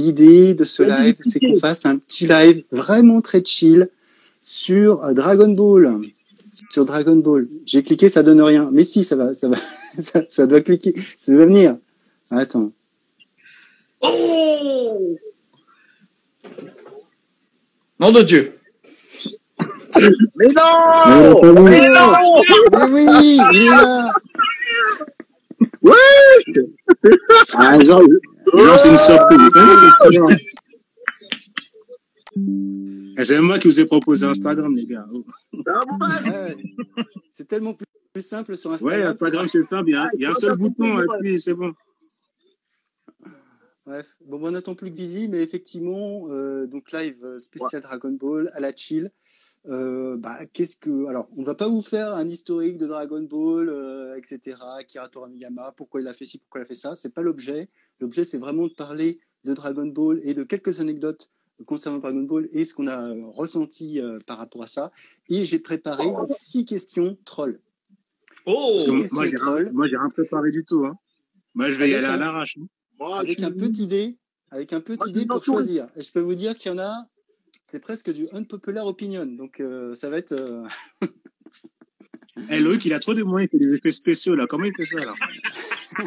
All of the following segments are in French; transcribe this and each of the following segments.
l'idée de ce live, c'est qu'on fasse un petit live vraiment très chill sur euh, Dragon Ball. Sur Dragon Ball. J'ai cliqué, ça donne rien. Mais si, ça va, ça va, ça, ça doit cliquer, ça doit venir. Attends. Oh Nom de Dieu. Mais non Mais Mais non Mais oui, il est là. Ah, genre, genre c'est une surprise. hein. Eh, C'est moi qui vous ai proposé Instagram, les gars. Oh. Ouais, c'est tellement plus, simple sur Instagram. Ouais, Instagram, c'est simple. Il y a, il y a un seul bouton, et puis c'est bon. Bref, bon, on n'attend plus que Visi, mais effectivement, euh, donc live euh, spécial Dragon Ball à la chill. Euh, bah, qu'est-ce que, alors, on va pas vous faire un historique de Dragon Ball, euh, etc. Akira Toriyama, pourquoi il a fait ci, pourquoi il a fait ça. C'est pas l'objet. L'objet, c'est vraiment de parler de Dragon Ball et de quelques anecdotes concernant Dragon Ball et ce qu'on a euh, ressenti euh, par rapport à ça. Et j'ai préparé six questions trolls. Oh Question moi, j'ai rien, troll. moi, j'ai rien préparé du tout. Hein. Moi, je vais y aller à l'arrache. hein. Avec un petit dé, avec un petit dé pour choisir. Et je peux vous dire qu'il y en a, c'est presque du unpopular opinion. Donc euh, ça va être. euh, Eh, Loïc, il a trop de moyens, il fait des effets spéciaux, là. Comment il fait ça, là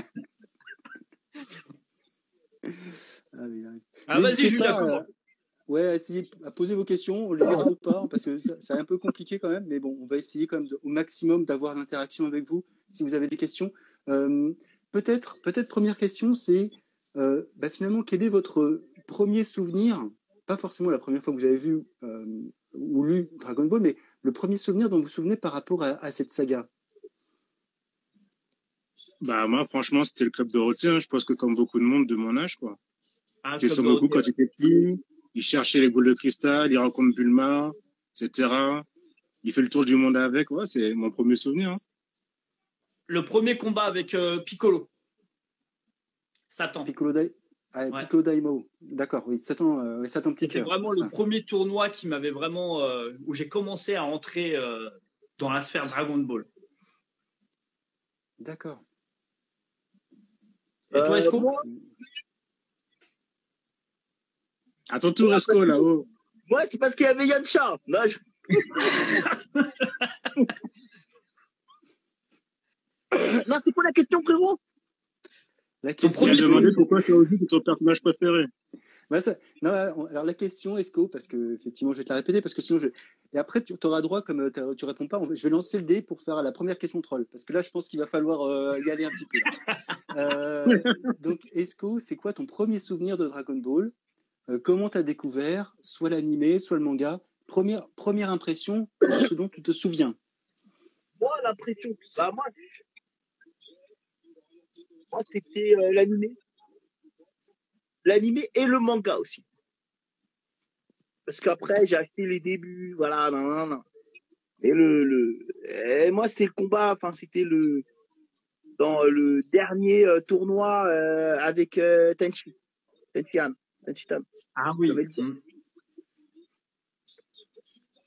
ah oui, oui. Ah, vas-y, Julien, euh, ouais, essayez à poser vos questions, on les lira ou pas, parce que c'est un peu compliqué quand même, mais bon, on va essayer quand même de- au maximum d'avoir l'interaction avec vous si vous avez des questions. Euh, peut-être, peut-être première question, c'est euh, bah, finalement quel est votre premier souvenir, pas forcément la première fois que vous avez vu euh, ou lu Dragon Ball, mais le premier souvenir dont vous vous souvenez par rapport à, à cette saga? Bah, moi, franchement, c'était le club Dorothée. Hein. Je pense que comme beaucoup de monde de mon âge, quoi. Ah, Son Goku quand il était petit. Il cherchait les boules de cristal, il rencontre Bulma, etc. Il fait le tour du monde avec. Ouais, c'est mon premier souvenir. Hein. Le premier combat avec euh, Piccolo. Satan. Piccolo, ah, Ouais. Piccolo Daimo, d'accord, oui, euh, oui, Satan petit C'était cœur. vraiment ça. le premier tournoi qui m'avait vraiment. euh, où j'ai commencé à entrer euh, dans la sphère Dragon Ball. D'accord. Et toi, Esco moi, À ton tour, Esco, là-haut. moi, c'est parce qu'il y avait Yancha. Non, je- non c'est quoi la question, frérot La Tu question, c'est- demandé pourquoi Chaozu est ton personnage préféré. Bah, ça- non, on- alors la question, Esco, parce que effectivement, je vais te la répéter, parce que sinon, je... et après, tu auras droit, comme euh, tu réponds pas, je vais lancer le dé pour faire la première question troll, parce que là, je pense qu'il va falloir euh, y aller un petit peu. là. Euh, donc, Esco, c'est quoi ton premier souvenir de Dragon Ball? Euh, Comment t'as découvert, soit l'animé, soit le manga? Première, première impression, ce dont tu te souviens? Moi, l'impression. Bah, moi, c'était euh, l'animé. L'animé et le manga aussi. Parce qu'après, j'ai acheté les débuts, voilà, nan, nan, nan. Et le, le et moi, c'était le combat, enfin, c'était le, dans le dernier euh, tournoi euh, avec euh, Tenchi. Tenchian. Tenchitan. Ah oui. Mm.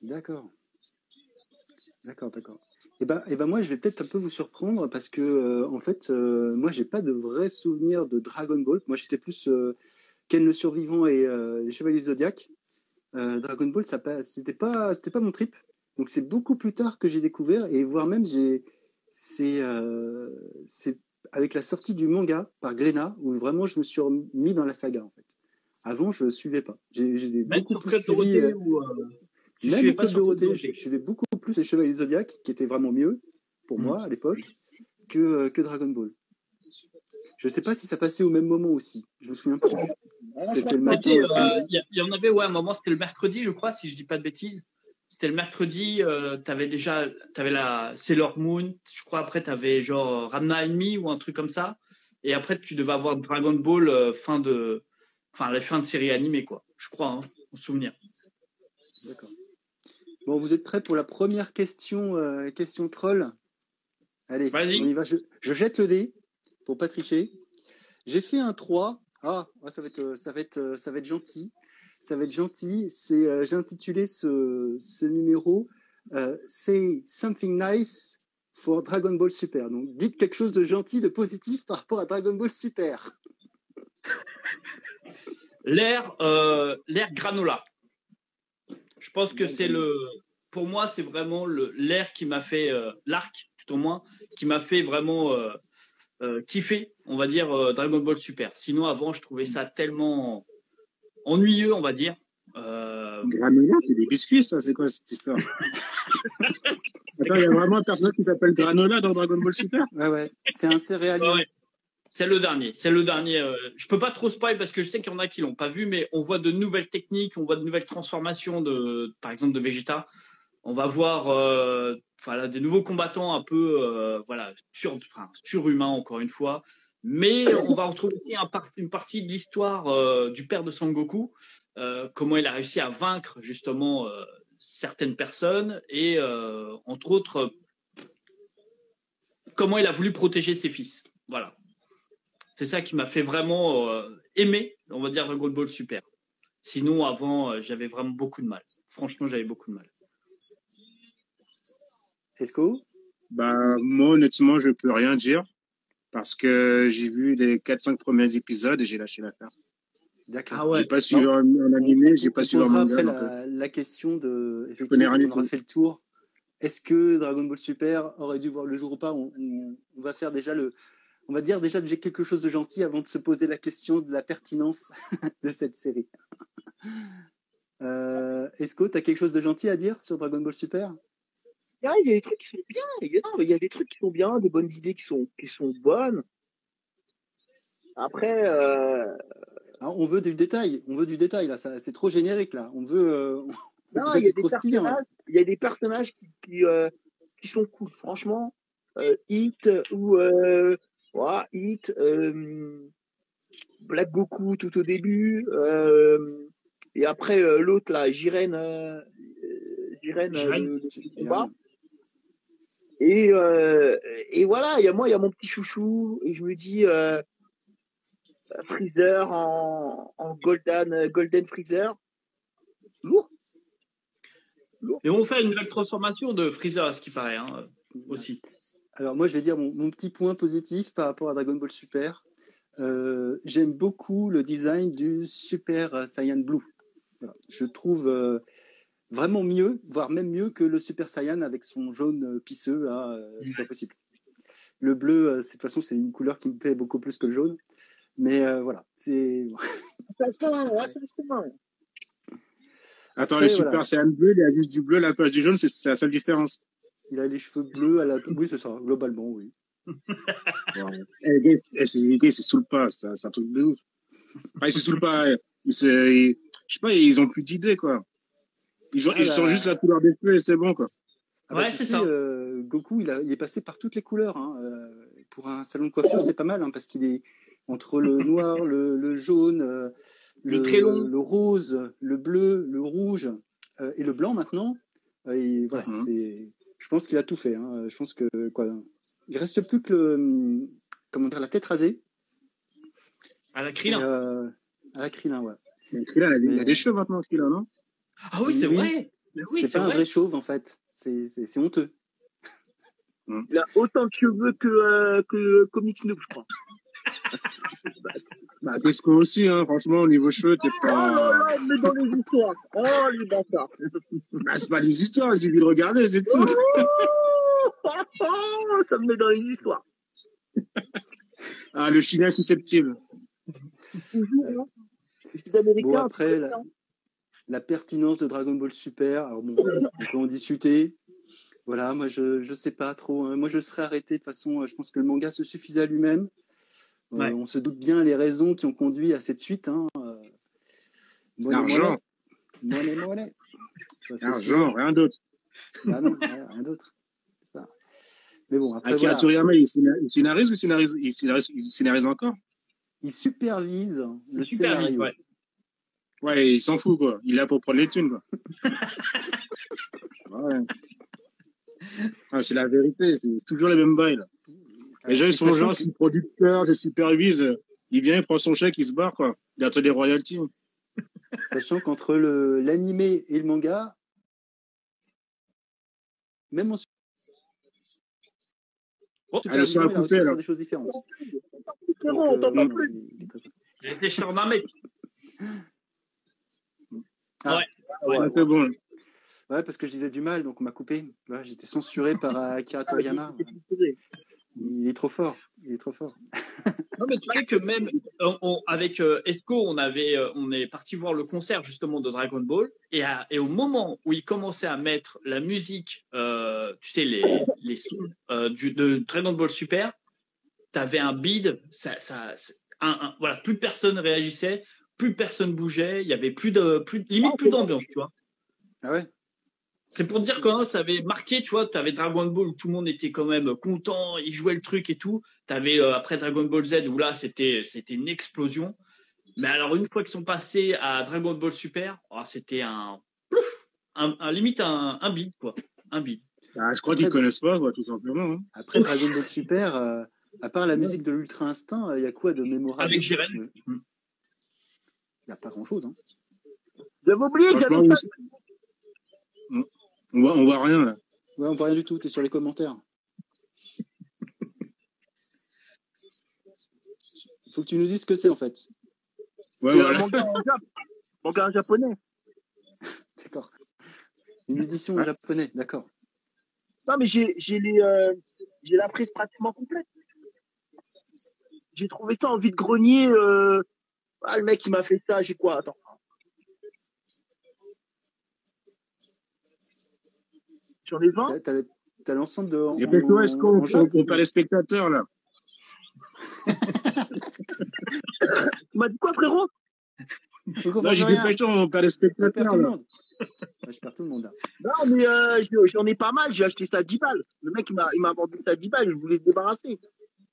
D'accord. D'accord, d'accord. Et ben, et ben moi, je vais peut-être un peu vous surprendre parce que, euh, en fait, euh, moi, j'ai pas de vrais souvenirs de Dragon Ball. Moi, j'étais plus euh, Ken le Survivant et euh, les Chevaliers Zodiac. Euh, Dragon Ball, ça pas, c'était pas, c'était pas mon trip. Donc, c'est beaucoup plus tard que j'ai découvert et voire même, j'ai, c'est, c'est avec la sortie du manga par Glénat où vraiment je me suis mis dans la saga en fait. Avant, je suivais pas. J'ai, beaucoup plus suivi. Ou. tu même pas Dorothée, je, Dorothée? je suivais beaucoup plus les Chevaliers du Zodiac, qui étaient vraiment mieux pour moi à l'époque, que, euh, que Dragon Ball. Je sais pas si ça passait au même moment aussi. Je me souviens pas. C'était le matin euh. Il y, en avait, ouais, à un moment, c'était le mercredi, je crois, si je dis pas de bêtises. C'était le mercredi, euh, t'avais déjà, t'avais la Sailor Moon, je crois, après t'avais genre Ranma Enemy ou un truc comme ça. Et après, tu devais avoir Dragon Ball euh, fin de, enfin, la fin de série animée, quoi. Je crois, hein, en souvenir. D'accord. Bon, vous êtes prêts pour la première question, euh, question troll? Allez, Vas-y. on y va. Je, je jette le dé pour pas tricher. J'ai fait un 3. Ah, ah, ça va être, ça va être, ça va être gentil. Ça va être gentil. C'est, euh, j'ai intitulé ce, ce numéro euh, Say something nice for Dragon Ball Super. Donc, dites quelque chose de gentil, de positif par rapport à Dragon Ball Super. L'air, l'air granola. Je pense que c'est le, pour moi, c'est vraiment le l'air qui m'a fait euh, l'arc, tout au moins, qui m'a fait vraiment euh, euh, kiffer, on va dire euh, Dragon Ball Super. Sinon, avant, je trouvais ça tellement ennuyeux, on va dire. Euh, Granola, c'est des biscuits, ça. C'est quoi cette histoire? Attends, il y a vraiment un personnage qui s'appelle Granola dans Dragon Ball Super? Ouais, ouais. C'est un céréalier. Ouais, ouais. C'est le dernier. C'est le dernier. euh, je peux pas trop spoil parce que je sais qu'il y en a qui l'ont pas vu, mais on voit de nouvelles techniques, on voit de nouvelles transformations de, par exemple, de Vegeta. On va voir, euh, voilà, des nouveaux combattants un peu, euh, voilà, sur, enfin, surhumains encore une fois. Mais on va retrouver aussi une partie de l'histoire du père de Sangoku, comment il a réussi à vaincre justement certaines personnes et entre autres comment il a voulu protéger ses fils. Voilà. C'est ça qui m'a fait vraiment euh, aimer, on va dire, Dragon Ball Super. Sinon, avant, euh, j'avais vraiment beaucoup de mal. Franchement, j'avais beaucoup de mal. Esco Bah, moi, honnêtement, je peux rien dire parce que j'ai vu les 4-5 premiers épisodes et j'ai lâché l'affaire. D'accord. Ah ouais. J'ai pas suivi en, en animé, j'ai pas suivi en manga. après euh, la, la question de. connais Effectivement, rien du on aura fait le tour. Est-ce que Dragon Ball Super aurait dû voir le jour ou pas? On, on- on va faire déjà le. On va dire déjà que j'ai quelque chose de gentil avant de se poser la question de la pertinence de cette série. Euh, Esco, tu as quelque chose de gentil à dire sur Dragon Ball Super? Ah, il y a des trucs qui sont bien. Il y a, non, mais il y a des trucs qui sont bien, des bonnes idées qui sont, qui sont bonnes. Après, euh, Ah, On veut du détail, on veut du détail là, ça- c'est trop générique là. On veut. euh, non, il y a des là. personnages, il y a des personnages qui, qui, euh, qui sont cool. Franchement, Hit ou voilà, Hit, euh, Black Goku tout au début, euh, et après euh, l'autre là, Jiren, Jiren, le- le combat. Et, et voilà, il y a moi, il y a mon petit chouchou, et je me dis Freezer en, en golden, golden Freezer, lourd. Et on fait une nouvelle transformation de Freezer, à ce qui paraît, hein, aussi. Alors moi, je vais dire mon, mon petit point positif par rapport à Dragon Ball Super. Euh, J'aime beaucoup le design du Super Saiyan Blue. Voilà. Je trouve euh, vraiment mieux, voire même mieux que le Super Saiyan avec son jaune euh, pisseux. Là, euh, c'est pas possible. Le bleu, euh, de toute façon, c'est une couleur qui me plaît beaucoup plus que le jaune. Mais euh, voilà, c'est Attention, attention. Attends, le Super voilà. Saiyan bleu, il y a juste du bleu, la place du jaune, c'est la seule différence. Il a les cheveux bleus à la. Oui, c'est ça, globalement, oui. Eh, les gars, eh, c'est se saoulent pas, c'est un truc de ouf. Enfin, ils se saoulent pas, eh, ils se, ils- je sais pas, ils ont plus d'idées, quoi. Ils, ont, Ah ils bah. changent juste la couleur des cheveux et c'est bon, quoi. Ah bah, Ouais, c'est ça. euh, Goku, il, a, il est passé par toutes les couleurs. hein. Euh, pour un salon de coiffure, c'est pas mal, hein, parce qu'il est entre le noir, le, le jaune, euh, Le le, très long. le rose, le bleu, le rouge euh, et le blanc maintenant. Euh, et voilà, Mhm. c'est. Je pense qu'il a tout fait. hein. Je pense que quoi. Il reste plus que le, comment dire, la tête rasée. À la Krillin. euh, à la Krillin, ouais. Krillin, il a des- il a Mais- des cheveux maintenant, Krillin, non? Ah oui, c'est oui. vrai. Oui, c'est pas un vrai. chauve en fait. C'est honteux. Il a autant de cheveux que, euh, que Comic Snoop, je crois. Bah, Tesco aussi, hein, franchement, au niveau cheveux, t'es Oh pas. il met dans les histoires. Oh, les bâtards. Bah, c'est pas des histoires, j'ai vu le regarder, c'est tout. Oh, ça me met dans les histoires. Ah, le chilien susceptible. Toujours, hein. Les Bon, après, la, la pertinence de Dragon Ball Super, alors bon, on peut en discuter. Voilà, moi je je sais pas trop. hein. Moi je serais arrêté de toute façon. euh, Je pense que le manga se suffisait à lui-même. Euh, Ouais. on se doute bien les raisons qui ont conduit à cette suite. Hein. Euh, L'argent. monnaie. Monnaie, monnaie. Ça, c'est sûr. Argent, rien d'autre. Ah non, rien d'autre. Mais bon, après Akira voilà, Toriyama, il scéna- il scénarise ou il scénarise, il scénarise, il scénarise encore? Il supervise le vite, scénario. ouais. Ouais, il s'en fout, quoi. Il est là pour prendre les thunes, quoi. ouais. Ah, c'est la vérité, c'est c'est toujours les mêmes bails, là. Les gens, ils Et sont sachant genre, je suis producteur, je supervise. Il vient, il prend son chèque, il se barre, quoi. Il attend des royalties. Sachant qu'entre le- l'animé et le manga, même en Oh, Ah, le son a il a réussi coupé, là. des choses différentes. Frérot, on euh, t'entend plus. Il était cher d'un mec. Ah. Ouais. Ouais, c'est bon. Ouais, parce que je disais du mal, donc on m'a coupé. Voilà, J'étais censuré par euh, Akira Toriyama. Il est trop fort. Il est trop fort. Non, mais tu sais que même on- on- avec euh, Esco, on avait, euh, on est parti voir le concert justement de Dragon Ball, et, à- et au moment où il commençait à mettre la musique, euh, tu sais les les sons euh, du de Dragon Ball Super, t'avais un bid, ça, ça, un- voilà, plus personne réagissait, plus personne bougeait, il y avait plus de, plus limite plus d'ambiance, tu vois. Ah ouais? C'est pour dire que ça avait marqué, tu vois, tu avais Dragon Ball où tout le monde était quand même content, ils jouaient le truc et tout. Tu avais après Dragon Ball Z où là, c'était c'était une explosion. Mais alors, une fois qu'ils sont passés à Dragon Ball Super, oh, c'était un plouf, un, un- limite un, un bid, quoi. Un bid. Ah, je crois qu'ils connaissent pas, quoi, tout simplement. hein. Après Dragon Ball Super, euh, à part la musique de l'Ultra Instinct, il y a quoi de mémorable? Avec Jiren. Il n'y a pas grand-chose. Hein. J'avais oublié On voit, on voit rien, là. Ouais, on voit rien du tout. T'es sur les commentaires. Il faut que tu nous dises ce que c'est en fait. Ouais, voilà. manga en Jap- manga en japonais. D'accord. Une édition en japonais, d'accord. Non, mais j'ai j'ai les euh, j'ai la prise pratiquement complète. J'ai trouvé ça en vide grenier. Euh... Ah, le mec il m'a fait ça. J'ai quoi Attends. J'en ai 20 T'as- T'as le- t'as l'ensemble de. est-ce qu'on les spectateurs, là? Tu m'as dit quoi, frérot? Non, j'ai des questions, on perd les spectateurs, là. je perds tout le monde là. Non, mais euh, je- j'en ai pas mal. J'ai acheté ça à 10 balles. Le mec il m'a il m'a vendu ça à 10 balles. Je voulais se débarrasser.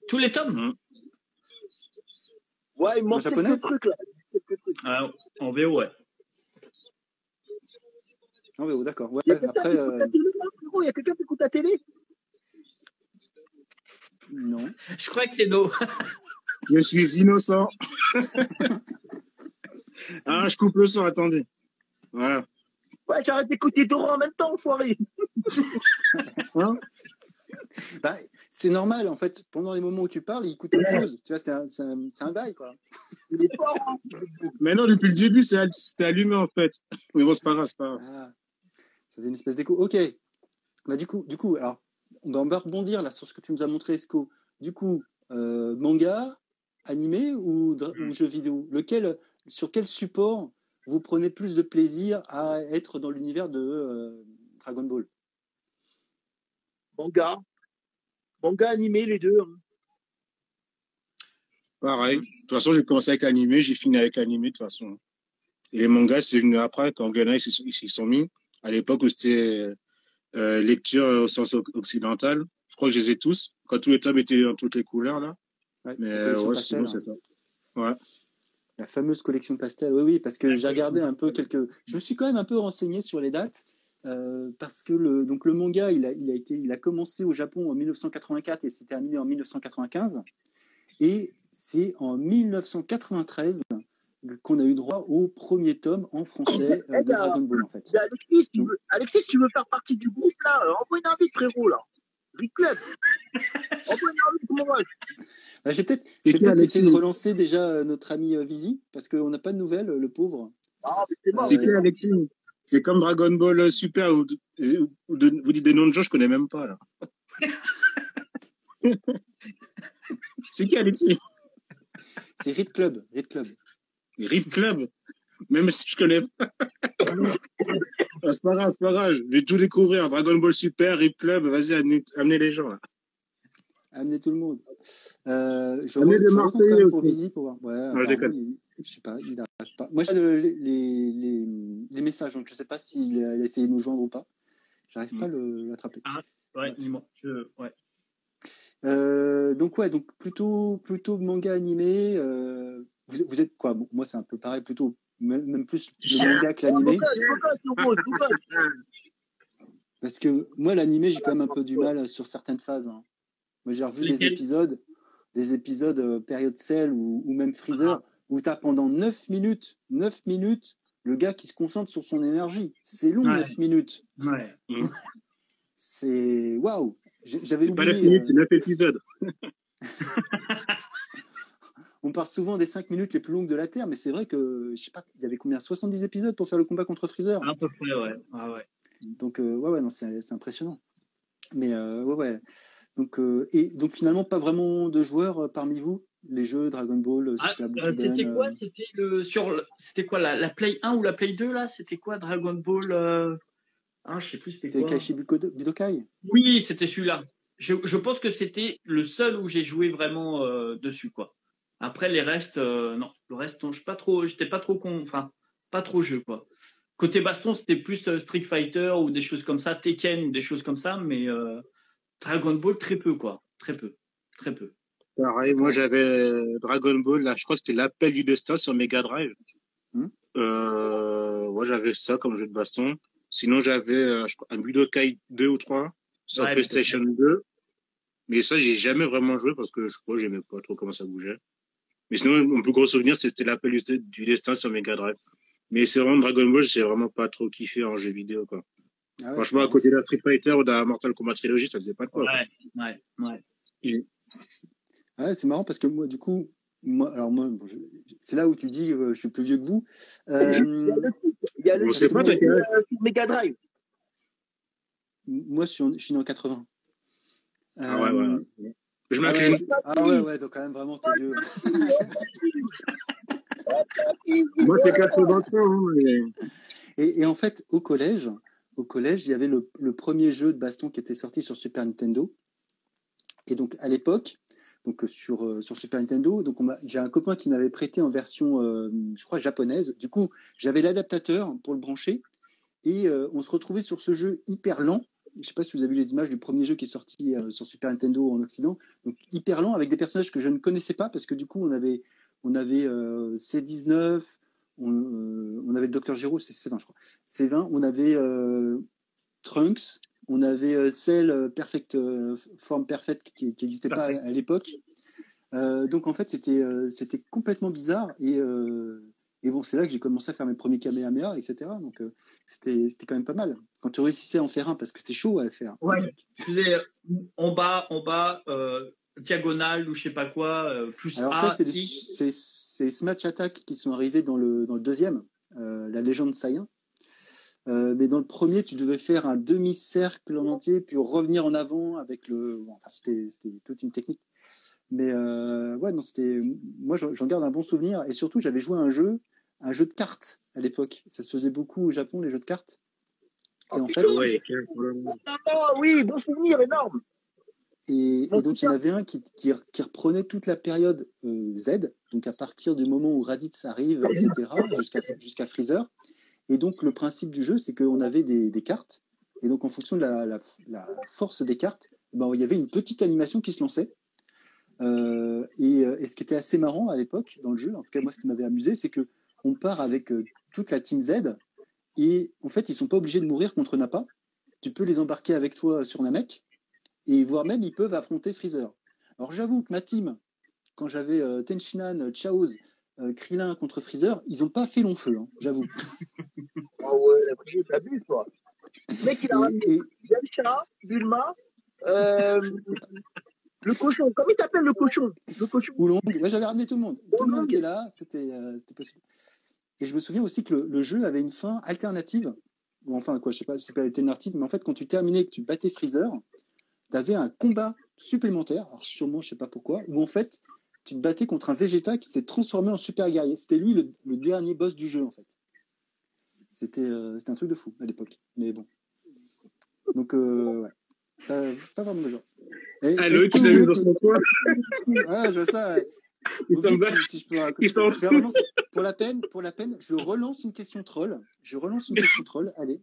Tous les tomes? Ouais, il manque quelques trucs là. Quelques trucs. Ah, En VO, ouais. Non, mais oh, d'accord. Ouais, Il y a quelqu'un après, qui écoute euh, la télé, là, frérot Il y a quelqu'un qui écoute la télé non. Je crois que c'est nos. Je suis innocent. ah, je coupe le son, attendez. Voilà. Ouais, j'arrête d'écouter Dora en même temps, enfoiré. Bah, c'est normal en fait. Pendant les moments où tu parles, il écoute autre chose. Tu vois, c'est un, c'est un, bail quoi. Hein. Mais non, depuis le début, c'est c'était allumé, en fait. Mais bon, c'est pas grave, c'est pas grave. Ah, ça fait une espèce d'écho. Ok. Bah du coup, du coup, alors on va, on va rebondir là sur ce que tu nous as montré, Esco. Du coup, euh, manga, animé ou, ou jeu vidéo? Lequel, sur quel support vous prenez plus de plaisir à être dans l'univers de euh, Dragon Ball? Manga. Manga animé, les deux. hein. Pareil. De toute façon, j'ai commencé avec l'animé, j'ai fini avec l'animé, de toute façon. Et les mangas, c'est venu après, quand Gunna, ils s'y sont- ils s'y sont mis. À l'époque où c'était euh, lecture au sens occidental. Je crois que je les ai tous. Quand tous les tomes étaient en toutes les couleurs, là. Ouais, Mais la euh, collection ouais, pastel, sinon, hein. c'est ça. La fameuse collection pastel, oui, oui, parce que j'ai regardé un peu quelques. Je me suis quand même un peu renseigné sur les dates, euh, parce que le, donc le manga, il a, il, a été, il a commencé au Japon en 1984 et s'est terminé en 1995. Et c'est en 1993 qu'on a eu droit au premier tome en français euh, de Dragon Ball, en fait. Alexis, tu veux, Alexis, tu veux faire partie du groupe là euh, Envoie une invite, frérot, là. Rick Club. Envoie une invite, mon ref. Bah, je vais peut-être Alexis essayer de relancer déjà euh, notre ami euh, Visi, parce qu'on n'a pas de nouvelles, le pauvre. Ah, c'est Euh, qui, Alexis C'est comme Dragon Ball Super, où, où- où de- vous dites des noms de gens, je connais même pas, là. c'est qui, Alexis? C'est Read Club. Read Club. Rip Club Même si je connais pas. Ah, c'est pas grave, c'est pas grave. Je vais tout découvrir. Dragon Ball Super, Rip Club, vas-y, amenez, amenez les gens. Là. Amener tout le monde. Euh, je Amenez je même Marseillais pour aussi. Visi pour voir. Ouais, apparemment, déconne. il- je sais pas, il n'arrive pas. Moi, j'ai le- les, les, les, les messages, donc je sais pas s'il a essayé de nous joindre ou pas. J'arrive Mm. pas à l'attraper. Ouais, dis-moi. Je- ouais. Euh, donc ouais, donc plutôt plutôt manga animé. euh, vous, vous êtes quoi? Moi, c'est un peu pareil, plutôt même, même plus le manga que l'animé, parce que moi, l'animé, j'ai quand même un peu du mal sur certaines phases. hein. Moi, j'ai revu des épisodes, des épisodes euh, période Cell ou, ou même Freezer, où tu as pendant 9 minutes, 9 minutes, le gars qui se concentre sur son énergie. C'est long, Ouais. 9 minutes. Ouais. C'est waouh. J'avais C'est pas 9 oublié. minutes, euh, c'est 9 épisodes. on, parle souvent des 5 minutes les plus longues de la Terre, mais c'est vrai que, je sais pas, il y avait combien 70 épisodes pour faire le combat contre Freezer? À peu près, ouais. Ah ouais. Donc, euh, ouais, ouais, non, c'est impressionnant. Mais, euh, ouais, ouais. Donc, euh, et donc, finalement, pas vraiment de joueurs parmi vous? Les jeux Dragon Ball, Ah, Super Butoden, c'était quoi? euh, C'était le sur c'était quoi la, la Play 1 ou la Play 2 là? C'était quoi Dragon Ball. Ah, je sais plus c'était quoi. Bukodo- Budokai? Oui, c'était celui-là. Je, je pense que c'était le seul où j'ai joué vraiment euh, dessus quoi. Après les restes euh, non, le reste non, je pas trop j'étais pas trop con enfin pas trop jeu quoi. Côté baston, c'était plus euh, Street Fighter ou des choses comme ça, Tekken ou des choses comme ça mais euh, Dragon Ball très peu quoi, très peu. Très peu. Pareil, moi j'avais Dragon Ball, là, je crois que c'était l'appel du destin sur Mega Drive. Euh, ouais, j'avais ça comme jeu de baston. Sinon, j'avais un Budokai 2 ou 3 sur Ouais, PlayStation 2. Mais ça, j'ai jamais vraiment joué parce que je crois que j'aimais pas trop comment ça bougeait. Mais sinon, mon plus gros souvenir, c'était l'appel du du destin sur Mega Drive. Mais c'est vraiment Dragon Ball, j'ai vraiment pas trop kiffé en jeu vidéo, quoi. Ah ouais, Franchement, à côté d'un Street Fighter ou d'un Mortal Kombat Trilogy, ça faisait pas de quoi. Ouais, ouais, ouais. Ah ouais, c'est marrant parce que moi, du coup, moi, alors moi, bon, je- c'est là où tu dis euh, je suis plus vieux que vous. Euh, Il y a le On sait pas, âge euh, sur Mega Drive. moi, je suis, en- je suis né en 80. Ah ouais, Euh, ouais. Je ah m'incline. ouais, ah ouais, ouais, donc quand même vraiment t'es vieux. Moi, c'est 83, hein, mais... Et, et en fait, au collège, au collège, il y avait le, le premier jeu de baston qui était sorti sur Super Nintendo. Et donc à l'époque, donc euh, sur euh, sur Super Nintendo, donc j'ai un copain qui m'avait prêté en version, euh, je crois japonaise. Du coup, j'avais l'adaptateur pour le brancher et euh, on se retrouvait sur ce jeu hyper lent. Je sais pas si vous avez vu les images du premier jeu qui est sorti euh, sur Super Nintendo en Occident. Donc hyper lent avec des personnages que je ne connaissais pas parce que du coup on avait on avait euh, C19, on, euh, on avait le Docteur Giro, c'est C20 je crois. C20, on avait Trunks, on avait Cell Perfect euh, Form Perfect qui n'existait pas à, à l'époque. Donc en fait c'était c'était complètement bizarre et et bon c'est là que j'ai commencé à faire mes premiers Kamehameha etc. Donc euh, c'était c'était quand même pas mal quand tu réussissais à en faire un parce que c'était chaud à le faire. Ouais. Tu faisais en bas, en bas, euh, diagonale ou je sais pas quoi, euh, plus Alors A, ça, c'est les, c'est- Smash Attack qui sont arrivés dans le, dans le deuxième, euh, la légende Saiyan. Mais dans le premier, tu devais faire un demi-cercle en entier, puis revenir en avant avec le. bon, enfin, c'était c'était toute une technique. Mais ouais, non, c'était. Moi, j'en j'en garde un bon souvenir. Et surtout, j'avais joué à un jeu, un jeu de cartes à l'époque. Ça se faisait beaucoup au Japon, les jeux de cartes. Et en fait, Ouais, Ah oui, bon souvenir, énorme. Et, Bon, et donc, il y en avait un qui, qui, qui reprenait toute la période euh, Z, donc à partir du moment où Raditz arrive, etc., jusqu'à jusqu'à Freezer. Et donc, le principe du jeu, c'est qu'on avait des, des cartes. Et donc, en fonction de la, la, la force des cartes, ben, il y avait une petite animation qui se lançait. Euh, et, euh, et ce qui était assez marrant à l'époque dans le jeu, en tout cas moi ce qui m'avait amusé, c'est que on part avec euh, toute la team Z et en fait ils sont pas obligés de mourir contre Nappa. Tu peux les embarquer avec toi sur Namek et voire même ils peuvent affronter Freezer. Alors j'avoue que ma team, quand j'avais euh, Tenshinhan, Chaoz, euh, Krillin contre Freezer, ils ont pas fait long feu, hein, j'avoue. Ah ouais, la t'abuses, toi. Le mec, il a ramené Et, Yamcha, Bulma, euh, le cochon. Comment il s'appelle le cochon? Le cochon. Ouais, j'avais ramené tout le monde. Tout le monde est là, c'était c'était possible. Et je me souviens aussi que le, le jeu avait une fin alternative. Ou enfin, quoi, je sais pas si c'est pas alternative, mais en fait, quand tu terminais et que tu battais Freezer, tu avais un combat supplémentaire, alors sûrement, je sais pas pourquoi, où en fait, tu te battais contre un Vegeta qui s'était transformé en super guerrier. C'était lui le, le dernier boss du jeu, en fait. C'était euh, c'était un truc de fou à l'époque. Mais bon. Donc, euh, ouais. Pas, pas vraiment le genre. Et- qui vous s'amuse voulez dans son coin. Ouais, je vois ça. ouais. Il s'en bat. si, si je peux raconter. Il s'en pour la peine, pour la peine, je relance une question troll. Je relance une question troll. Allez.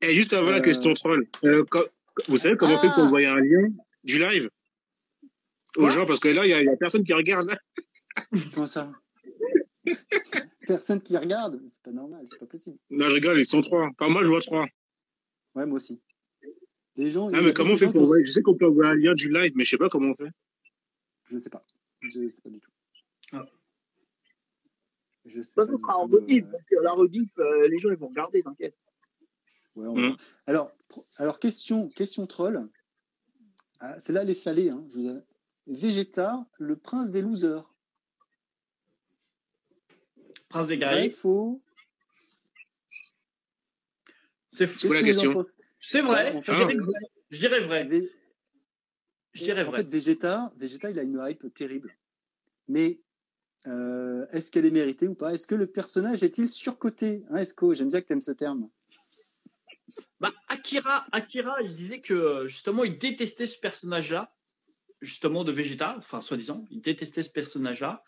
Et juste avant la Euh, question troll, euh, vous savez comment on fait pour Ah envoyer un lien du live? Aux Quoi? gens Parce que là, il y, y a personne qui regarde. Là. Comment ça? Personne qui regarde? C'est pas normal. C'est pas possible. Non, je rigole, ils sont trois. Enfin, moi, je vois trois. Ouais, moi aussi. Les gens. Ah, mais comment on fait pour envoyer? Je sais qu'on peut envoyer un lien du live, mais je sais pas comment on fait. Je sais pas. Je sais pas du tout. Ah. Je sais De pas sera en rediff. euh, Donc, euh, la rediff, euh, les gens, ils vont regarder, t'inquiète. Ouais, on Mm. Alors, alors question, question troll. Ah, c'est là les salés. Hein, je vous avais- Vegeta, le prince des losers. Prince des Vrai, guerriers. faux? C'est Qu'est-ce quoi la en question? c'est vrai. En Je fait, dirais vrai. Je dirais vrai. Je dirais En vrai. fait, Vegeta, Vegeta, il a une hype terrible. Mais euh, est-ce qu'elle est méritée ou pas? Est-ce que le personnage est-il surcoté? Hein, Esco, j'aime bien que tu aimes ce terme. Bah, Akira, Akira, il disait que justement, il détestait ce personnage-là, justement de Vegeta, enfin soi-disant, il détestait ce personnage-là,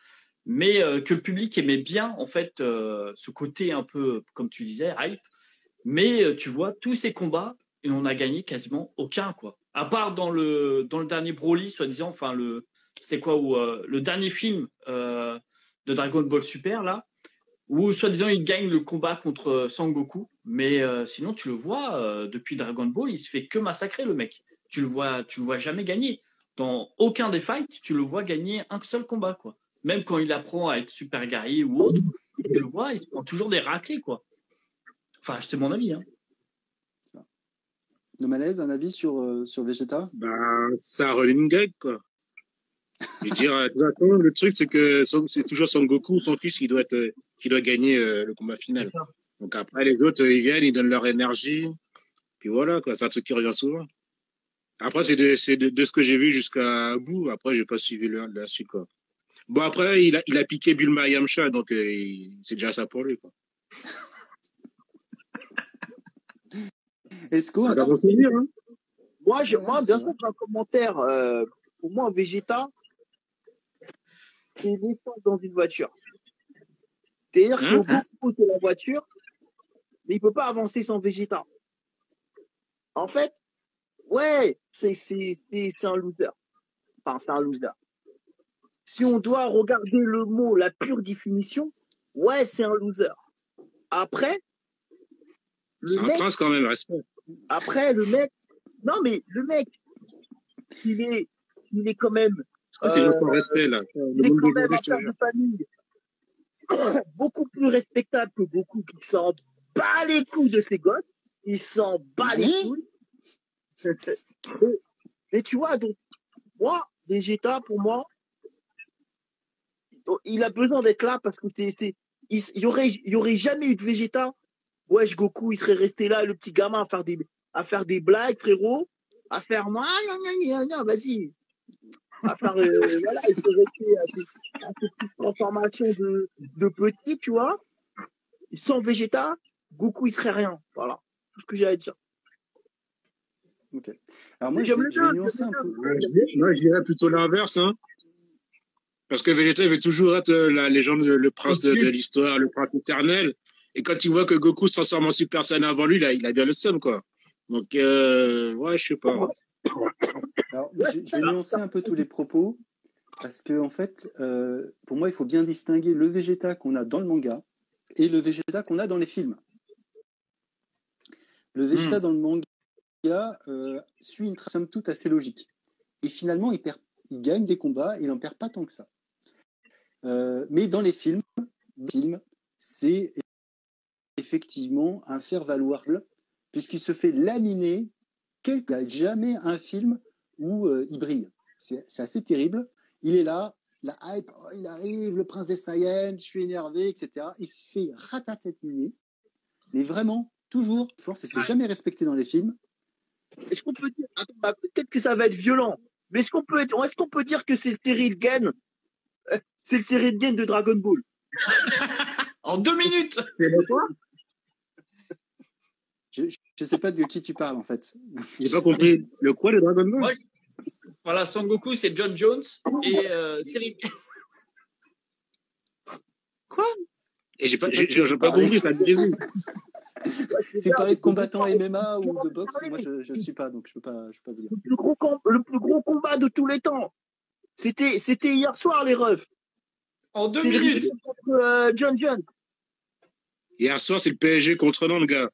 mais euh, que le public aimait bien en fait euh, ce côté un peu, comme tu disais, hype. Mais tu vois, tous ces combats, et on a gagné quasiment aucun quoi. À part dans le dans le dernier Broly, soi-disant, enfin le c'était quoi ou le dernier film euh, de Dragon Ball Super là, où soi-disant il gagne le combat contre euh, Sangoku, mais euh, sinon tu le vois euh, depuis Dragon Ball, il se fait que massacrer le mec. Tu le vois, tu le vois jamais gagner. Dans aucun des fights, tu le vois gagner un seul combat quoi. Même quand il apprend à être super guerrier ou autre, tu le vois, il se prend toujours des raclés quoi. Enfin, c'est mon avis. Hein. No Malaise, un avis sur, euh, sur Vegeta? Bah, c'est un running gag, quoi. Dire, de toute façon, le truc, c'est que son- c'est toujours Son Goku, son fils, qui doit être, euh, qui doit gagner euh, le combat final. Donc après, les autres, euh, ils viennent, ils donnent leur énergie. Puis voilà, quoi. C'est un truc qui revient souvent. Après, c'est de, c'est de, de ce que j'ai vu jusqu'à bout. Après, j'ai pas suivi le, la suite, quoi. Bon, après, il a, il a piqué Bulma Yamcha, donc euh, c'est déjà ça pour lui, quoi. Esco, un Alors, on peut dire, hein? Moi, je, moi bien sûr, j'ai un commentaire. euh, pour moi, Vegeta, c'est l'essence dans une voiture. C'est-à-dire Hein que Goku, c'est la voiture, mais il peut pas avancer sans Vegeta. En fait, ouais, c'est c'est- c'est- un loser. Enfin, c'est un loser. Si on doit regarder le mot, la pure définition, ouais, c'est un loser. Après, C'est le un mec, prince quand même, respect. après, le mec, non, mais le mec, il est, il est quand même, Euh, respect, là? Le est quand même de famille beaucoup plus respectable que Goku qui s'en bat les couilles de ses gosses. Il s'en bat les Oui. couilles. et, et tu vois, donc, moi, Vegeta, pour moi, il a besoin d'être là parce que c'est, il, y aurait, il y aurait jamais eu de Vegeta. Wesh, Goku, il serait resté là, le petit gamin, à faire des, à faire des blagues, frérot, à faire, vas-y. À faire, euh, voilà, il serait resté à ces, à ces petites transformations de, de petit, tu vois. Sans Vegeta, Goku, il serait rien. Voilà. Tout ce que j'ai à dire. Ok. Alors moi, je, j'aime nuancer un peu. Dirais- Moi, je dirais plutôt l'inverse, hein. Parce que Vegeta il veut toujours être euh, la légende, le prince de, de l'histoire, le prince éternel. Et quand il voit que Goku se transforme en Super Saiyan avant lui, là, il a bien le seum, quoi. Donc, euh, ouais, je sais pas. Alors, je, je vais nuancer un peu tous les propos parce que en fait, euh, pour moi, il faut bien distinguer le Vegeta qu'on a dans le manga et le Vegeta qu'on a dans les films. Le Vegeta dans le manga euh, suit une trace somme toute assez logique et finalement, il, perd, il gagne des combats et il n'en perd pas tant que ça. Euh, mais dans les films, films, c'est effectivement un faire valoir puisqu'il se fait laminer il n'y a jamais un film où euh, il brille. C'est c'est assez terrible. Il est là, la hype, oh, il arrive, le prince des Saiyans, je suis énervé, etc. Il se fait ratatatiner. Mais vraiment, toujours, force, c'était jamais respecté dans les films. Est-ce qu'on peut dire, attends, bah, peut-être que ça va être violent, mais est-ce qu'on peut, être- est-ce qu'on peut dire que c'est le Cyril Gain Euh, C'est le Cyril Gain de Dragon Ball? En deux minutes Je ne sais pas de qui tu parles, en fait. J'ai pas compris. Le quoi, le Dragon Ball? Moi, Voilà, Sangoku, c'est John Jones et euh, Cyril. Et j'ai pas, Je j'ai, pas j'ai compris, ça me. C'est parler de combattants MMA ou de boxe, moi je ne suis pas, donc je ne peux, pas- je peux pas vous dire. Le plus, gros com- le plus gros combat de tous les temps. C'était, c'était hier soir, les refs. En deux C'est le minutes. Contre euh, John John. Hier soir, c'est le PSG contre Nantes, gars.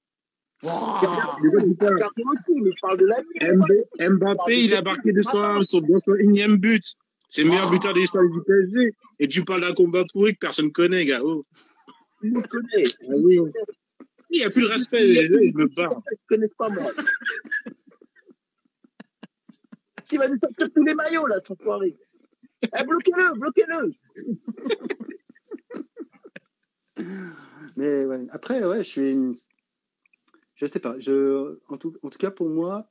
Je Mbappé, il a marqué de son, son, son énième but. C'est le meilleur buteur de l'histoire du PSG. Et tu parles d'un combat pourri que personne connaît, gars. Oh. Tout le monde connaît. Vas-y. Il n'y a plus de respect. Ils me barrent. Ils ne connaissent pas moi. Qui va nous sortir tous les maillots, là, son soirée. Eh, bloquez-le, bloquez-le. Mais ouais. après, ouais, je suis. Je sais pas. Je... En, tout... en tout cas, pour moi,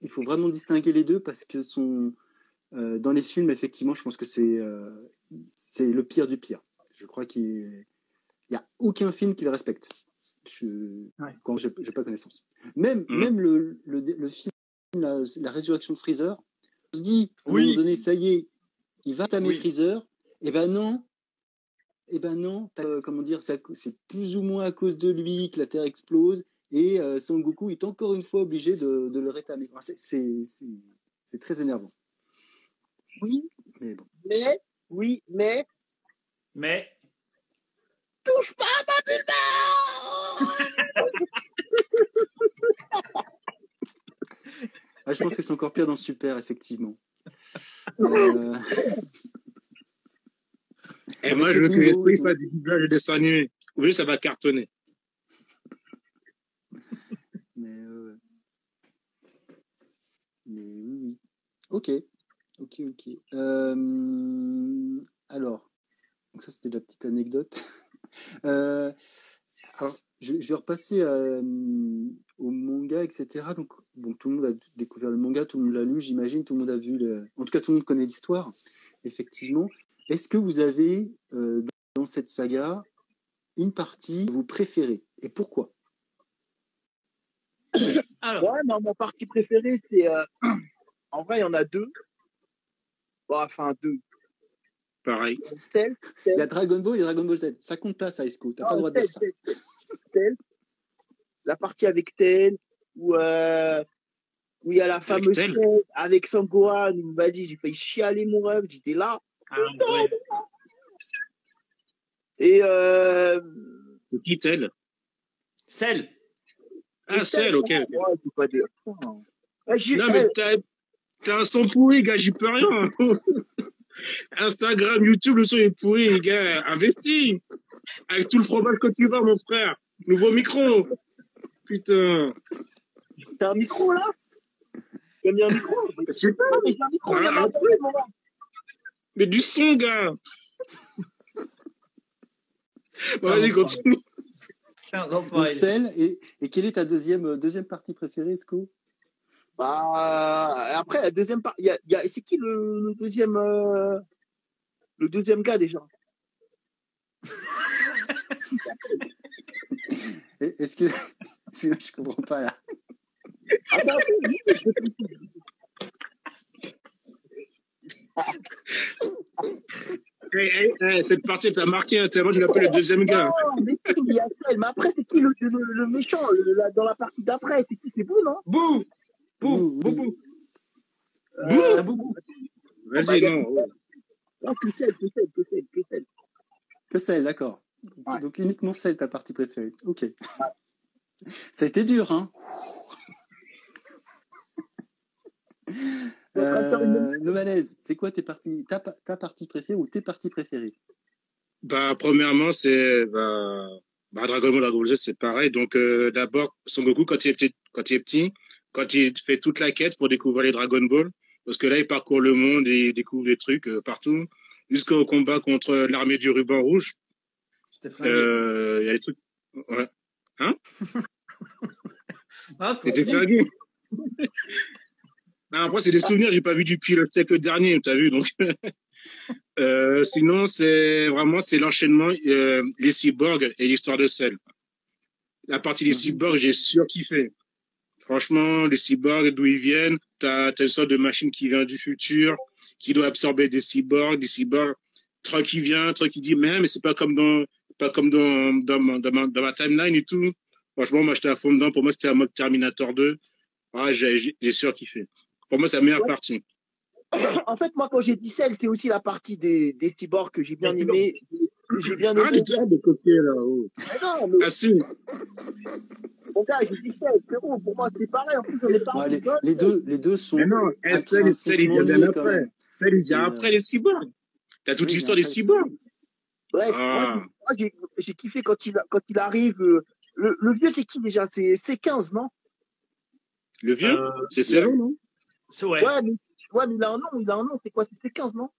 il faut vraiment distinguer les deux parce que son... Euh, dans les films, effectivement, je pense que c'est euh, c'est le pire du pire. Je crois qu'il n'y a aucun film qui le respecte. Je... Quand j'ai pas connaissance. Même, mmh. même le, le, le film la, la, résurrection de Freezer, on se dit, à un moment donné, ça y est, il va tamer Freezer. Et eh ben non, et eh ben non, euh, comment dire, c'est plus ou moins à cause de lui que la Terre explose et euh, Son Goku est encore une fois obligé de, de le rétamer. c'est très énervant. Oui, mais bon. Mais, oui, mais. Mais. Touche pas à ma ah, je pense que c'est encore pire dans Super, effectivement. euh... Et moi, je veux que l'esprit fasse du doublage de dessin animé. Oui, ça va cartonner. Mais, euh... Mais oui, oui. Ok. Ok, ok. Euh... Alors, donc ça, c'était la petite anecdote. euh... Alors, je, vais repasser euh, au manga, etc. Donc, tout le monde a découvert le manga, tout le monde l'a lu, j'imagine, tout le monde a vu le... En tout cas, tout le monde connaît l'histoire, effectivement. Est-ce que vous avez dans cette saga une partie que vous préférez et pourquoi? Alors. Ouais, non, mon partie préférée, c'est. Euh, en vrai, il y en a deux. Bon, enfin, deux. Pareil. Cell, Il y a Dragon Ball et Dragon Ball Z. Ça compte pas, ça, Esco. T'as pas le droit de dire ça. Tel. La partie avec Tel, où, euh, où il y a la fameuse Tel avec Sangohan, où vas-y, j'ai failli chialer mon rêve, j'étais là. Ah, ouais. Et euh... qui tel? Celle. Ah, celle, ok. Ouais, pas dire. non, mais t'as un son pourri, gars, j'y peux rien. Instagram, YouTube, le son est pourri, gars. Investi. Avec tout le fromage que tu vas, mon frère. Nouveau micro. Putain. T'as un micro, là? T'as mis un micro? Je sais pas. mais j'ai un micro, ah, ah, mais du son, gars Vas-y, continue. Donc, celle, et, et, quelle est ta deuxième, euh, deuxième partie préférée, Esco? Bah, Après, la deuxième partie, c'est qui le, le deuxième euh, le deuxième gars déjà? Est-ce que. je comprends pas là. Ah Hey, hey, hey, cette partie t'a marqué, hein, moi je l'appelle le deuxième gars. Non, mais si, il y a celle, mais après c'est qui le, le, le méchant le, la, dans la partie d'après? C'est qui? C'est Bou, non? Bou Bou Bou Bou euh, Bou Vas-y, bah, non. Non, que celle, que celle, que celle, que celle. Que celle, d'accord. Ouais. Donc uniquement celle, ta partie préférée. Ok. Ouais. Ça a été dur, hein Euh, Novalaise, c'est quoi tes parties, ta, ta, partie préférée ou tes parties préférées? Bah, premièrement, c'est bah, bah, Dragon Ball, Dragon Ball Z, c'est pareil. Donc, euh, d'abord, Son Goku quand il est petit, quand il est petit, quand il fait toute la quête pour découvrir les Dragon Ball, parce que là, il parcourt le monde et il découvre des trucs euh, partout, jusqu'au combat contre l'armée du ruban rouge. Euh, il y a des trucs. Ouais. Hein? Ah, C'était flingué. Après, c'est des souvenirs, j'ai pas vu depuis le siècle dernier, tu as vu, donc. euh, sinon, c'est vraiment, c'est l'enchaînement, euh, les cyborgs et l'histoire de Cell. La partie des cyborgs, j'ai surkiffé. Franchement, les cyborgs, d'où ils viennent, t'as, as une sorte de machine qui vient du futur, qui doit absorber des cyborgs, des cyborgs, truc qui vient, truc qui dit, mais, mais c'est pas comme dans, pas comme dans, dans, ma, dans, ma, dans ma timeline et tout. Franchement, moi, j'étais à fond dedans. Pour moi, c'était un mode Terminator 2. Ah, j'ai, j'ai surkiffé. Pour moi, c'est la meilleure ouais. partie. En fait, moi, quand j'ai dit celle, c'est aussi la partie des, des cyborgs que j'ai bien aimé. J'ai bien aimé. Ah, tu de côté, là. Oh. Mais non, mais... Ah, si. Mon gars, j'ai dit celle, frérot. Pour moi, c'est pareil. En plus, on est. Ouais, les, les, deux, les deux sont. Mais non, celle, celle, il vient bien après. Celle, il vient après les cyborgs. T'as toute oui, l'histoire des cyborgs. Ouais, ah. moi, j'ai kiffé quand il, quand il arrive. Le, le vieux, c'est qui déjà? C'est 15, non? Le vieux? Euh, C'est Céron, non? Ouais. Ouais, mais, ouais, mais il a un nom, il a un nom. C'est quoi? C'est 15, non?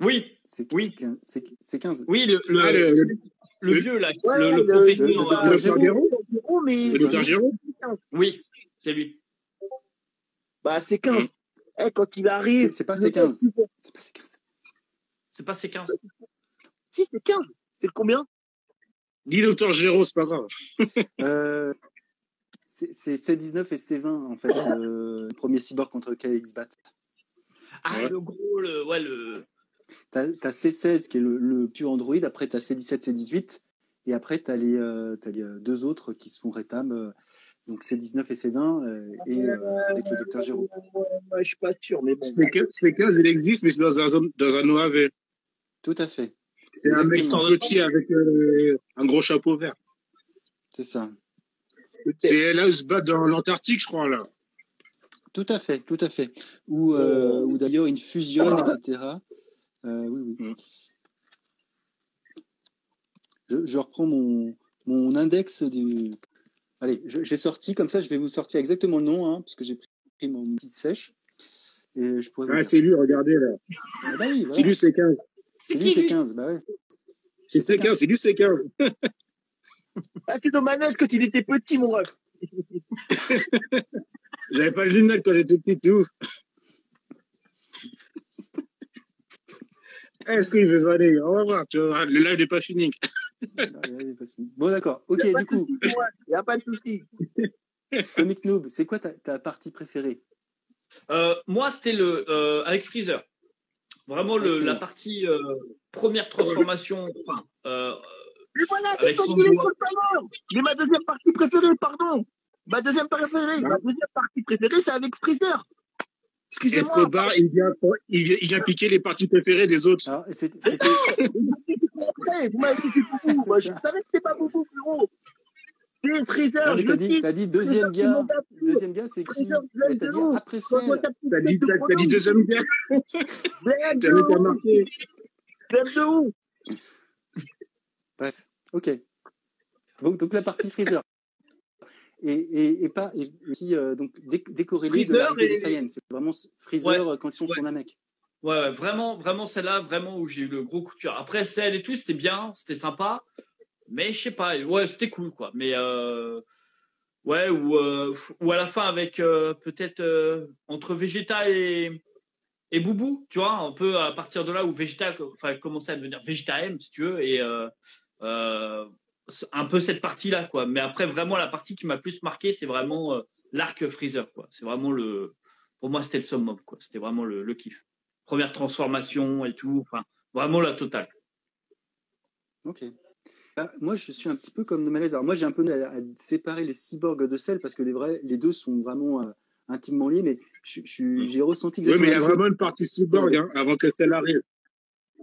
Oui, C'est Oui. quin- c'est c'est 15. oui, le, le, Ah, le- le le- vieux, là, Ouais, le, professeur. le- euh, docteur Géraud. Oui, c'est lui. bah c'est 15. Eh, quand il arrive. C'est- c'est pas le mec, C15. il fait- C'est pas c'est 15. C'est pas C15. Si, c'est 15. C'est le combien? Dis docteur Géraud, c'est pas grave. Euh, c'est c'est C19 et C20 en fait, euh, le premier cyborg contre lequel ils se battent. Ah, Ouais. le gros, le, ouais, le. T'as as C16 qui est le, le pur Android, après t'as C17, C18, et après t'as les, euh, t'as les euh, deux autres qui se font rétam, euh, donc C19 et C20, euh, et euh, avec le docteur Géraud. Je suis pas sûr, mais bon. C'est 15, c'est 15, il existe, mais c'est dans un, dans un OAV. Tout à fait, C'est un mec tout petit avec euh, un gros chapeau vert. c'est ça. C'est là où se battent dans l'Antarctique, je crois, là. Tout à fait, tout à fait. Ou euh, ou d'ailleurs ils fusionnent, etc. Euh, oui, oui. Mm. Je, je reprends mon, mon index du. Allez, j'ai sorti comme ça, je vais vous sortir exactement le nom, hein, parce que j'ai pris mon petite sèche. Et je pourrais vous Ah, c'est lui, regardez, là. Ah bah oui, voilà. C'est lui, c'est 15. C'est lui, c'est 15. Bah ouais. C'est C'est C15, c'est lui, c'est 15. Ah, c'est dommage quand il était petit, mon ref. J'avais pas de lunettes quand j'étais petit, c'est ouf. Est-ce qu'il veut valer On va voir, tu voir, le live n'est pas fini. Non, il est pas fini. Bon, d'accord. Ok, Il n'y a, du coup, a pas de souci. Comics Noob, c'est quoi ta, ta partie préférée? Euh, moi, c'était le euh, avec Freezer. Vraiment le, la partie euh, première transformation. Enfin, euh, Mais voilà, c'est disait doigt. tout à l'heure. Mais ma deuxième partie préférée, pardon. Ma deuxième préférée, ma deuxième partie préférée, c'est avec Freezer. Excusez-moi. Escobar, il vient, il, vient, il vient piquer les parties préférées des autres. Alors, c'était- vous m'avez dit que c'est Boubou. Moi, je C'est ça. savais que c'était pas Boubou, frérot. C'est Freezer, Non, mais je t'as dit, t'as dit deuxième Freezer, gars. Deuxième gars, c'est qui T'as dit après petite T'as dit, de t'as, t'as dit deuxième gars. T'as marqué. Blade de où Bref, ok. Donc, donc la partie Freezer. Et, et, et pas et aussi euh, donc dé- décorrélé de l'arrivée des Saiyans. C'est vraiment Freezer euh, quand ils sont Ouais. sur la mec. ouais, ouais, vraiment, vraiment celle-là, vraiment où j'ai eu le gros coup de cœur. Après celle et tout, c'était bien, c'était sympa, mais je sais pas, ouais, c'était cool quoi. Mais euh, ouais, ou euh, ou à la fin avec peut-être entre Vegeta et et Boubou, tu vois, un peu à partir de là où Vegeta, enfin, commençait à devenir Vegeta M, si tu veux, et euh, un peu cette partie-là, quoi. Mais après, vraiment, la partie qui m'a plus marqué, c'est vraiment euh, l'arc Freezer, quoi. C'est vraiment le, pour moi, c'était le summum, quoi. C'était vraiment le, le kiff. Première transformation et tout, enfin, vraiment la totale. Ok. Ah, moi, je suis un petit peu comme Nomalez. Alors moi, j'ai un peu à, à séparer les cyborgs de Cell parce que les vrais, les deux sont vraiment euh, intimement liés. Mais suis- j'ai ressenti Oui, exactement mais il y a vraiment une partie cyborg hein, avant que celle arrive.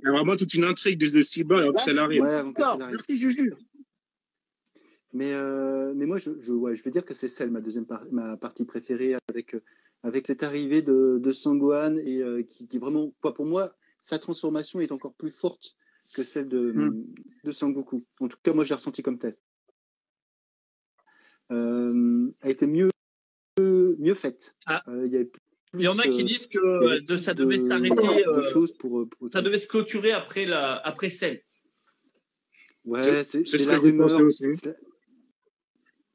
Il y a vraiment toute une intrigue de, de cyborg avant que celle arrive. Ouais, avant que D'accord, Cell arrive. merci Juju. Mais, euh, mais moi, je, je, ouais, je vais dire que c'est celle, ma deuxième par- ma partie préférée, avec, euh, avec cette arrivée de, de Sangwan, et euh, qui, qui vraiment, quoi, pour moi, sa transformation est encore plus forte que celle de, Hmm. de Sangoku. En tout cas, moi, je l'ai ressenti comme telle. Euh, a été mieux, mieux faite. Ah. Euh, il y avait plus, Il y en a qui euh, disent que de, ça devait de- s'arrêter, de euh, choses pour, pour- ça devait se clôturer après la, après celle. Ouais, C'est- c'est c'est c'est ce la rumeur. C'est la-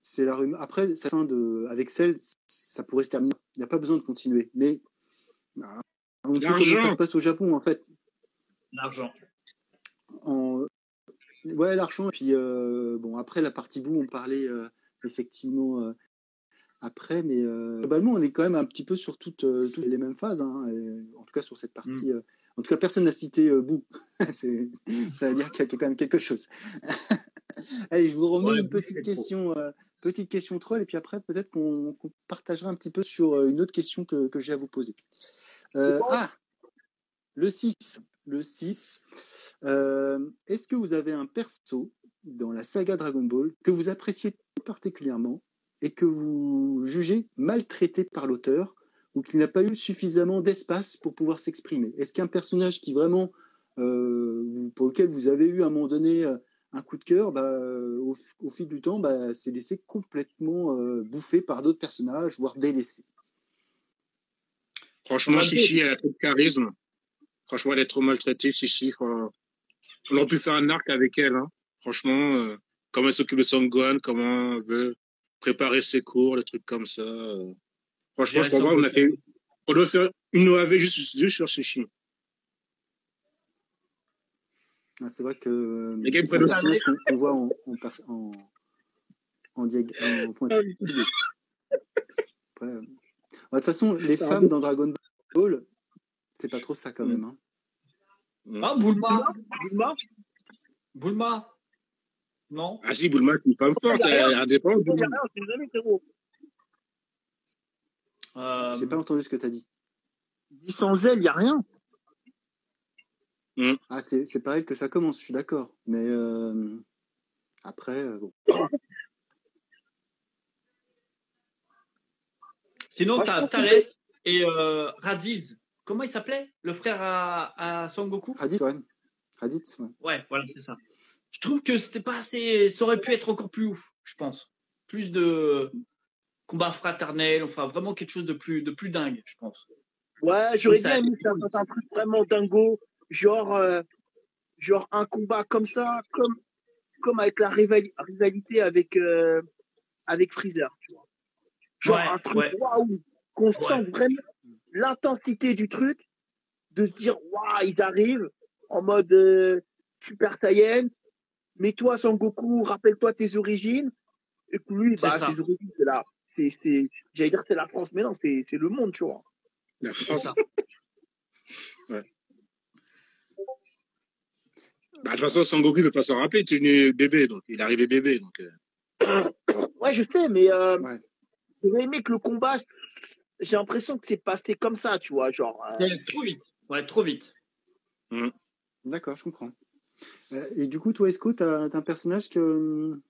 C'est la rumeur. Après, fin de, avec celle, ça pourrait se terminer. Il n'y a pas besoin de continuer. Mais bah, on sait comment ça L'argent. se passe au Japon, en fait. L'argent. En... Ouais, l'argent. Et puis, euh, bon, après, la partie bout, on parlait euh, effectivement euh, après. Mais euh, globalement, on est quand même un petit peu sur toutes, euh, toutes les mêmes phases. hein, et en tout cas, sur cette partie. euh, en tout cas, personne n'a cité euh. C'est- ça veut dire qu'il y a quand même quelque chose. Allez, je vous remets Ouais, une petite question, petite question troll, et puis après, peut-être qu'on partagera un petit peu sur une autre question que, que j'ai à vous poser. Bon. ah, le 6. Le 6. Euh, Est-ce que vous avez un perso dans la saga Dragon Ball que vous appréciez tout particulièrement et que vous jugez maltraité par l'auteur ou qui n'a pas eu suffisamment d'espace pour pouvoir s'exprimer Est-ce qu'un personnage qui vraiment, euh, pour lequel vous avez eu à un moment donné euh, un coup de cœur, bah, au, au fil du temps, bah, s'est laissé complètement euh, bouffer par d'autres personnages, voire délaissé Franchement, Chichi, elle a trop de charisme. Franchement, elle est trop maltraitée, Chichi. On aurait pu faire un arc avec elle. Hein. Franchement, euh, comment elle s'occupe de son Gohan, comment elle veut préparer ses cours, des trucs comme ça. euh. Franchement, son moi, on a fait, on doit faire une OAV juste, juste sur Chichi. Ah, c'est vrai que euh, Les gars, ils c'est un prennent personnage qu'on qu'on voit en, en, pers- en, en, diag- en euh, De toute façon, les C'est un femmes dans Dragon Ball, c'est pas trop ça quand même. hein. Ah, Bulma. Bulma Bulma. Non Ah si, Bulma, c'est une femme forte, elle est indépendante. Euh, J'ai pas entendu ce que tu as dit. Sans elle, il n'y a rien. Ah, c'est c'est par elle que ça commence, je suis d'accord. Mais euh, après, euh, bon. Sinon, je pense que- Thales et euh, Radiz. Comment il s'appelait Le frère à, à Sangoku Raditz, ouais. Raditz, ouais. Ouais, voilà, c'est ça. Je trouve que c'était pas assez. Ça aurait pu être encore plus ouf, je pense. Plus de combat fraternel, enfin vraiment quelque chose de plus, de plus dingue, je pense. Ouais, j'aurais bien aimé que ça fasse un truc vraiment dingo. Genre, euh, genre un combat comme ça, comme, comme avec la rivali- rivalité avec, euh, avec Freezer. Tu vois. Genre Ouais, un truc waouh, qu'on Ouais. sent vraiment l'intensité du truc, de se dire waouh, ils arrivent en mode euh, Super Saiyan. Mais toi, Sangoku, rappelle-toi tes origines. Et puis lui, C'est bah, ses origines, c'est la, c'est, c'est, j'allais dire c'est la France, mais non, c'est, c'est le monde, tu vois. La France. ça. Bah, de toute façon, Son Goku ne peut pas s'en rappeler, tu es né bébé, donc il est arrivé bébé. Donc, euh, Ouais, je sais, mais euh, Ouais. j'aurais aimé que le combat, j'ai l'impression que c'est passé comme ça, tu vois, genre. euh, Ouais, trop vite. Ouais, trop vite. D'accord, je comprends. Euh, et du coup, toi, Esco, t'as as un personnage que.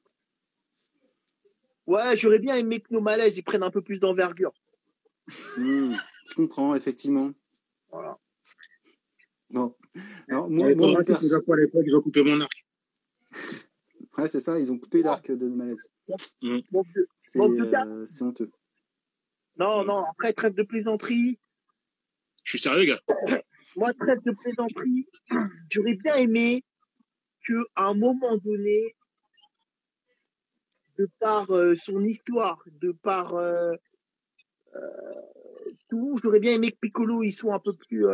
ouais, j'aurais bien aimé que nos malaises ils prennent un peu plus d'envergure. Hmm, je comprends, effectivement. Voilà. Bon. Alors, moi, moi, moi, mon les perso- à l'époque, ils ont coupé mon arc. Ouais, c'est ça, ils ont coupé l'arc de malaise. Manque de- C'est Manque de euh, c'est honteux. Non, non, après, trêve de plaisanterie. Je suis sérieux, gars. Moi, trêve de plaisanterie, j'aurais bien aimé que à un moment donné, de par euh, son histoire, de par euh, euh, tout, j'aurais bien aimé que Piccolo il soit un peu plus.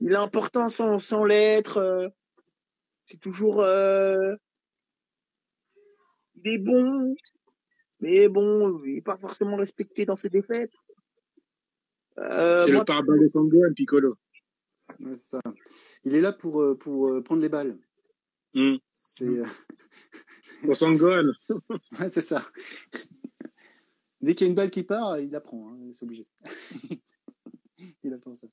il est important sans, sans l'être. c'est toujours. il est bon, mais bon, il n'est pas forcément respecté dans ses défaites. C'est moi, le de Sangohan, Piccolo. Ouais, c'est ça. Il est là pour, euh, pour euh, prendre les balles. Hmm. C'est euh, Pour Sangohan. ouais, c'est ça. Dès qu'il y a une balle qui part, il la prend, hein, c'est obligé. il apprend ça.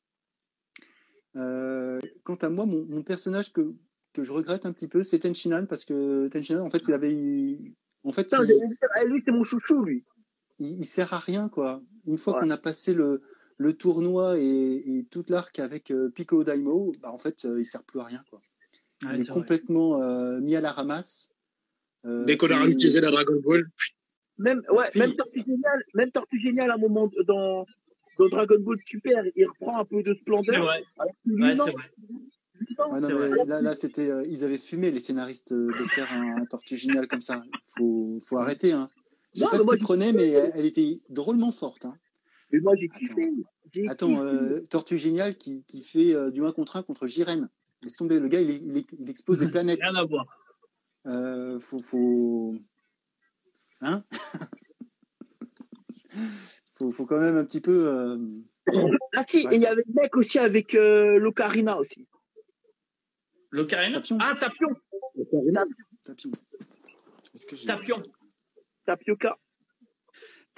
Euh, quant à moi, mon, mon personnage que, que je regrette un petit peu, c'est Tenchinan, parce que Tenchinan, en fait, il avait eu- En fait, putain, il- lui, c'est mon chouchou, lui. il, il sert à rien quoi. Une fois Ouais. qu'on a passé le, le tournoi et, et toute l'arc avec euh, Piccolo Daimo, bah en fait euh, il sert plus à rien quoi. Ouais, il est complètement euh, mis à la ramasse. Euh, Dès qu'on a réutilisé la Dragon Ball, Même, ouais, Puis- même Tortue Géniale, même Tortue Géniale, à un moment, dans, dans Dragon Ball Super, il reprend un peu de splendeur. vrai. Alors que lui, Ouais, non, c'est vrai. lui, non. Ouais, non, c'est mais vrai. là, là c'était, euh, ils avaient fumé les scénaristes euh, de faire un, un tortue génial comme ça. Faut, faut arrêter. Hein. Je sais Non, pas ce qu'ils prenaient, mais elle, elle était drôlement forte. Hein. Mais moi, j'ai kiffé. Attends, euh, Tortue Génial qui, qui fait euh, du 1 contre 1 contre Jiren. Laisse tomber, le gars, il, il, il explose des planètes. Rien à voir. Euh, faut, faut... Hein? Faut, faut quand même un petit peu... euh, Ah si, Ouais. et il y avait le mec aussi avec euh, l'Ocarina aussi. L'Ocarina? Tapion. Ah, Tapion. Tapion. Est-ce que j'ai- Tapion. Tapioca.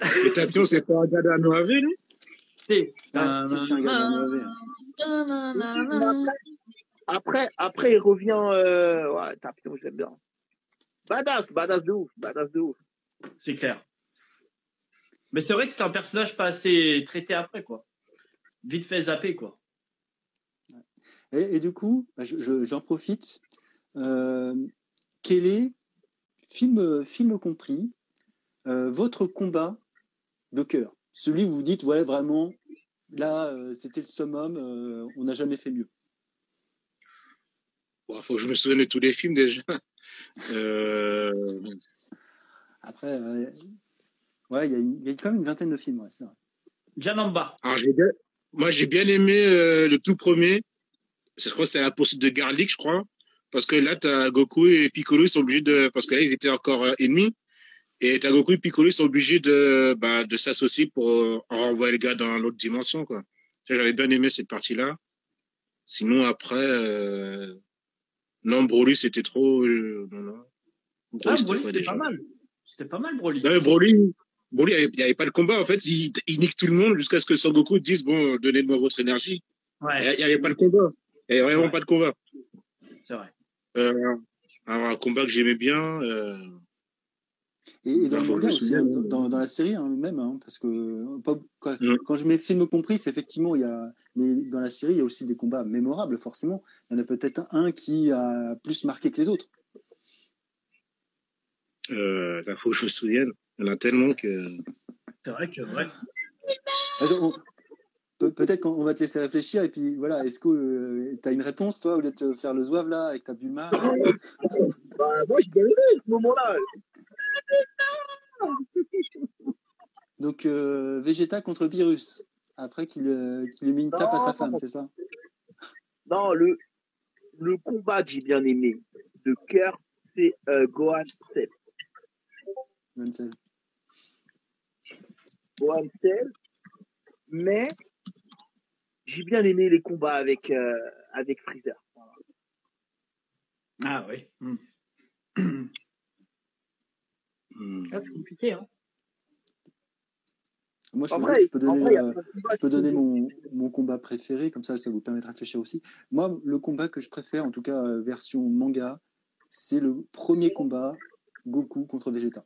le Tapion, c'est pas un gars Noave, lui C'est si, c'est. Après, après, il revient. Euh... Ouais, je l'aime bien. Badass, badass de ouf, badass de ouf. C'est clair. Mais c'est vrai que c'est un personnage pas assez traité après, quoi. Vite fait zapper, quoi. Et, et du coup, bah, je- je- j'en profite. Euh, quel est, film, film compris, euh, votre combat de cœur? Celui où vous dites, ouais, vraiment, Là, euh, c'était le summum. euh, on n'a jamais fait mieux. Bon, faut que je me souvienne de tous les films déjà. Euh, Après, euh, ouais, il y, a une- il y a quand même une vingtaine de films, ouais, c'est vrai. Janamba. alors, j'ai bien- moi, j'ai bien aimé euh, le tout premier. C'est- Je crois que c'est la poursuite de Garlic, je crois. Parce que là, t'as Goku et Piccolo, ils sont obligés de, parce que là, ils étaient encore euh, ennemis. Et t'as Goku et Piccolo, ils sont obligés de, bah, de s'associer pour euh, renvoyer le gars dans l'autre dimension, quoi. J'avais bien aimé cette partie-là. Sinon, après, euh... non, Broly, c'était trop, euh, non, non. Ah, Broly, pas c'était pas mal. C'était pas mal, Broly. Non, mais Broly, Broly, il n'y avait pas de combat. En fait, il, il nique tout le monde jusqu'à ce que Son Goku dise, bon, donnez-moi votre énergie. Il Ouais, n'y avait pas de combat. Il n'y avait vraiment pas de combat. c'est vrai. Euh, alors, un combat que j'aimais bien, euh, Et, et dans le aussi, hein, dans, dans la série hein, même, hein, parce que euh, pas- quand, Mm. quand je mets film compris, c'est effectivement, il y a, mais dans la série, il y a aussi des combats mémorables, forcément. Il y en a peut-être un qui a plus marqué que les autres. euh, il faut que je me souvienne. Il y en a tellement que. C'est vrai que, ouais. Alors, on- peut- Peut-être qu'on va te laisser réfléchir et puis voilà, est-ce que tu as une réponse toi au lieu de te faire le zouave là avec ta Bulma Bah, moi, j'ai bien aimé ce moment-là. Donc euh, Vegeta contre Virus, après qu'il euh, lui met une tape à sa femme, c'est ça? Non, le, le combat que j'ai bien aimé de cœur, c'est euh, Gohan Cell. Mansell. Gohan Cell. Mais j'ai bien aimé les combats avec, euh, avec Freezer. Ah, oui. Hmm. Hmm. Ah, c'est compliqué, hein. Moi, je, En peux- vrai, je peux en donner, vrai, euh, je peux donner mon, mon combat préféré, comme ça, ça vous permet de réfléchir aussi. Moi, le combat que je préfère, en tout cas euh, version manga, c'est le premier combat Goku contre Vegeta.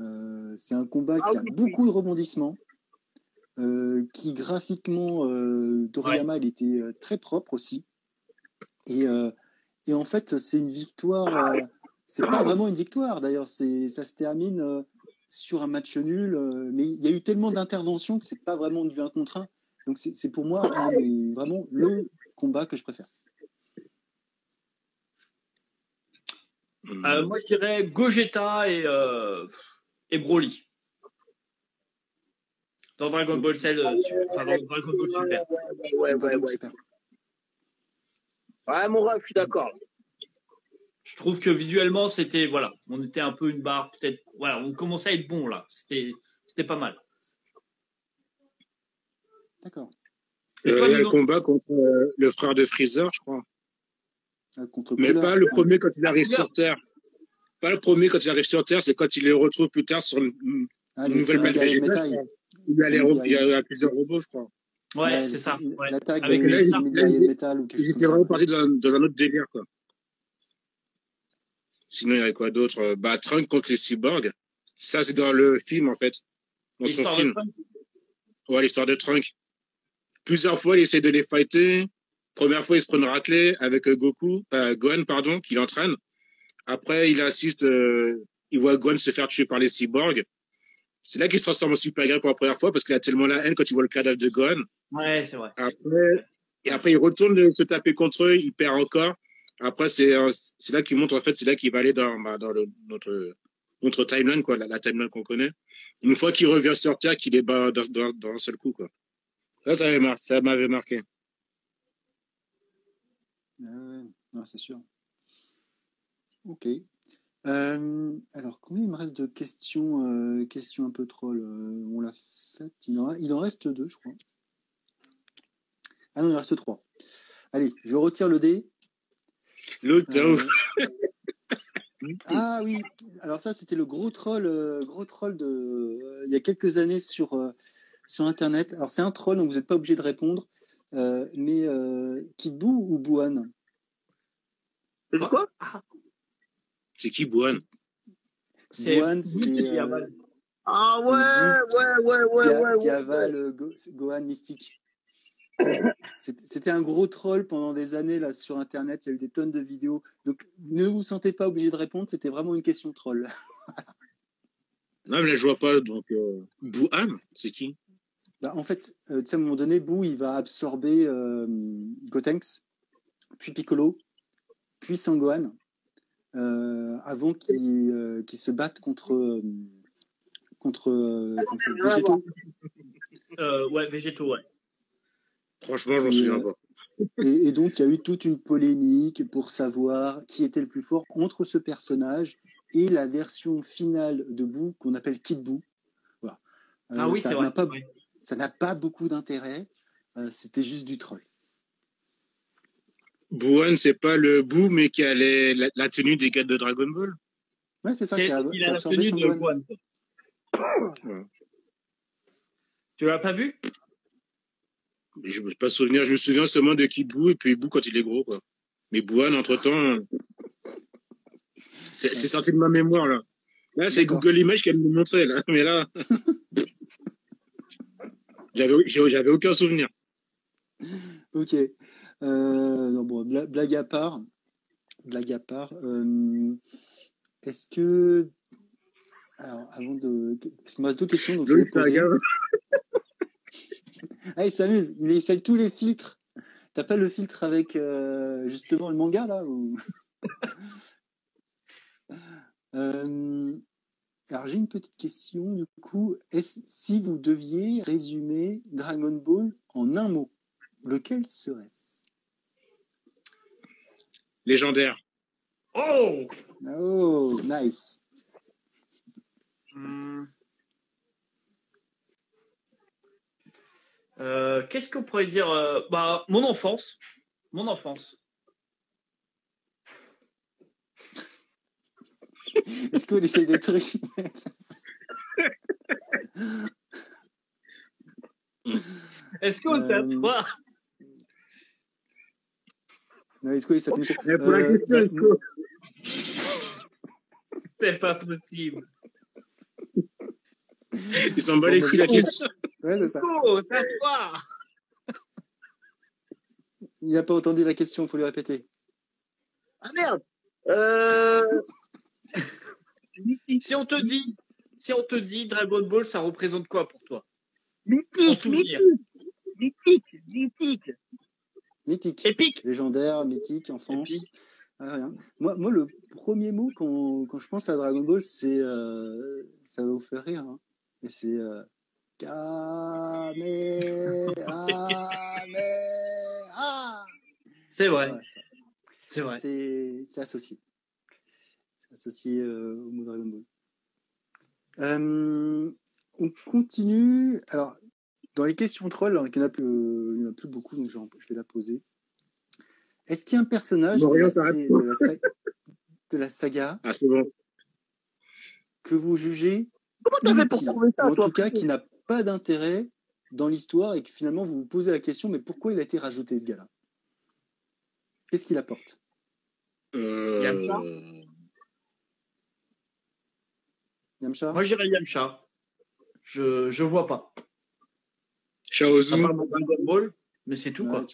Euh, c'est un combat Ah qui a oui, beaucoup de rebondissements, euh, qui graphiquement, euh, Toriyama, il était très propre aussi. Et, euh, et en fait, c'est une victoire. C'est pas vraiment une victoire d'ailleurs. C'est ça se termine euh, sur un match nul. euh, mais il y a eu tellement d'interventions que c'est pas vraiment du 1 contre 1. Donc c'est pour moi vraiment le combat que je préfère. Euh, moi, je dirais Gogeta et, euh, et Broly. Dans Dragon Ball Cell, Super- enfin, dans Dragon Ball Super. Ouais, ouais, ouais. Super. Ouais, mon ref, je suis d'accord. Je trouve que visuellement, c'était, voilà, on était un peu une barre, peut-être, voilà, on commençait à être bon, là. C'était, c'était pas mal. D'accord. Euh, il y a le combat contre euh, le frère de Freezer, je crois. Contre Mais Cooler. pas le premier quand il arrive sur Terre. Pas le premier quand il arrive sur Terre, c'est quand il le retrouve plus tard sur une, Ah, une nouvelle planète végétale. métal. Il y a, les Celui ro- qui il y a plusieurs robots, je crois. Ouais, c'est ça. ouais. L'attaque Avec les métal ou quelque Ils chose étaient comme vraiment partis dans, dans un autre délire, quoi. Sinon, il y avait quoi d'autre? Euh, Bah, Trunk contre les cyborgs. Ça, c'est dans le film, en fait. Dans son de film. Ouais, l'histoire de Trunk. Plusieurs fois, il essaie de les fighter. Première fois, il se prend une raclée avec euh, Goku, euh, Gohan, pardon, qui l'entraîne. Après, il assiste, euh, il voit Gohan se faire tuer par les cyborgs. C'est là qu'il se transforme en Super Guerrier pour la première fois parce qu'il a tellement la haine quand il voit le cadavre de Gohan. Ouais, c'est vrai. Après, et après, il retourne se taper contre eux, il perd encore. Après, c'est, euh, c'est là qu'il montre, en fait, c'est là qu'il va aller dans, bah, dans notre, timeline, quoi, la, timeline qu'on connaît. Une fois qu'il revient sur Terre, qu'il est bas dans, dans, un seul coup, quoi. Ça, m'avait, ça m'avait marqué. Ah c'est sûr. Ok. Euh, alors, combien il me reste de questions, euh, questions un peu troll On l'a fait. Il en, il en reste deux, je crois. Ah non, il en reste trois. Allez, je retire le dé. L'autre, Euh, ouf. ah oui, alors ça c'était le gros troll, euh, gros troll de euh, il y a quelques années sur euh, sur internet. Alors c'est un troll, donc vous n'êtes pas obligé de répondre. Euh, mais euh, Kid Buu ou Bouhan C'est quoi? C'est qui, Bouhan? C'est Gohan, Bou c'est. Ah ouais, ouais, ouais, ouais, ouais, qui avale Gohan Mystique. C'était un gros troll pendant des années là sur internet. Il y a eu des tonnes de vidéos. Donc ne vous sentez pas obligé de répondre. C'était vraiment une question troll. Non, mais là, je vois pas, donc, euh, Bouhan, c'est qui? Bah, en fait, euh, à un moment donné, Boo, il va absorber euh, Gotenks, puis Piccolo, puis Sangohan, euh, avant qu'ils euh, se battent contre, euh, contre euh, ça s'appelle, Végétaux. Euh, ouais, végétaux, ouais. Franchement, je m'en souviens pas. Et, et donc, il y a eu toute une polémique pour savoir qui était le plus fort entre ce personnage et la version finale de Boo qu'on appelle Kid Boo. Voilà. Euh, Ah oui, ça c'est n'a pas, ouais. ça n'a pas beaucoup d'intérêt. Euh, C'était juste du troll. Bouhan, c'est pas le Boo, mais qui a les- la, la tenue des gars de Dragon Ball. Ouais, c'est ça qui a, il qui a a la tenue de. Ouais. Tu l'as pas vu? Je ne me pas souvenir. Je me souviens seulement de Kid Boo et puis Boo quand il est gros, quoi. Mais Bouhan, entre-temps, c'est c'est sorti de ma mémoire, là. Là, c'est. Google Images qui va me montrer, là. Mais là, j'avais aucun souvenir. Ok. Euh, non, bon, bla- blague à part. Blague à part. euh, Est-ce que. Alors, avant de. Parce qu'il me reste deux questions. Donc je vais poser. Ah, il s'amuse. Il essaye tous les filtres. T'as pas le filtre avec euh, justement le manga là ou... Euh, Alors j'ai une petite question du coup. Est-ce- si vous deviez résumer Dragon Ball en un mot, lequel serait-ce? Légendaire. Oh Oh, nice. Hmm. Euh, Qu'est-ce qu'on pourrait dire euh, bah, Mon enfance. Mon enfance. Est-ce qu'on essaye des trucs? Est-ce qu'on sait à Euh, toi Non, est-ce qu'on essaye Mais pour la Euh, question, est-ce que- C'est pas possible. il s'en bat les couilles la question. Ouais, c'est ça. Oh, Il n'a pas entendu la question, il faut lui répéter. Ah merde euh... Mythique, Si on te dit, si on te dit Dragon Ball, ça représente quoi pour toi? En mythique, souvenir. mythique, mythique, mythique. Mythique. Épique. Légendaire, mythique, enfance. Épique. Ah, rien. Moi, moi, le premier mot quand, quand je pense à Dragon Ball, c'est. euh, ça va vous faire rire. hein. Et c'est. Euh. C'est vrai, c'est vrai. C'est c'est associé. C'est associé euh, au mot Dragon Ball. Euh, on continue. Alors, dans les questions trolls, alors, il n'y en, euh, en a plus beaucoup, donc je vais- je vais la poser. Est-ce qu'il y a un personnage Bon, de, la, t'arrêtes sa- de la sa- de la saga Ah, bon. que vous jugez Comment t'as fait pour inutile, ou ça, en toi tout cas qui n'a pas d'intérêt dans l'histoire et que finalement vous vous posez la question mais pourquoi il a été rajouté ce gars-là? Qu'est-ce qu'il apporte? Euh... Yamcha Yamcha Moi, j'irais Yamcha. Je, je vois pas. Dragon Ball, mais c'est tout, quoi.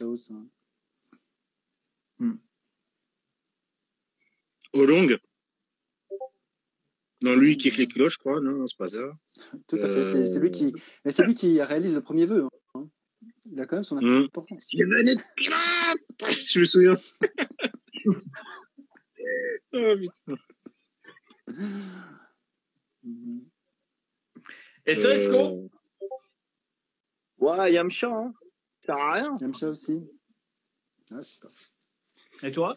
Olong. Non, lui, il kiffe les kilos, je crois. Non, c'est pas ça. Tout à fait, c'est Euh, lui qui, mais c'est lui qui réalise le premier vœu. hein. Il a quand même son Hmm. importance. Je venais de pirate Je me souviens. oh, putain. Et toi, est-ce qu'on Euh, Ouais, Yamcha, hein. Ça sert à rien. Yamcha aussi. Ah, c'est pas. Et toi?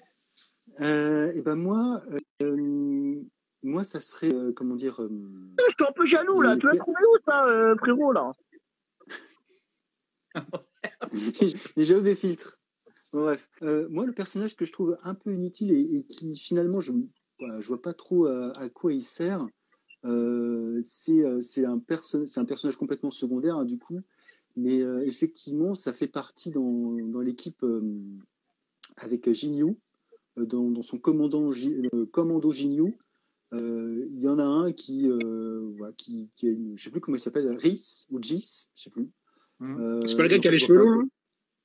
Euh, et ben moi, euh, moi ça serait euh, comment dire. euh, Je suis un peu jaloux, là. Mais- Tu l'as trouvé où, ça, euh, frérot, là? Les jeux des filtres. Bref, Euh, moi le personnage que je trouve un peu inutile et, et qui finalement je je vois pas trop à, à quoi il sert. c'est c'est un perso- c'est un personnage complètement secondaire hein, du coup, mais effectivement ça fait partie dans, dans l'équipe avec Jinyu euh, dans, dans son commandant commando Jinyu. Euh, Il y en a un qui, euh, voilà, qui, qui est, je sais plus comment il s'appelle, Rhys ou Jis, je sais plus. Euh, C'est pas le gars qui a les cheveux longs,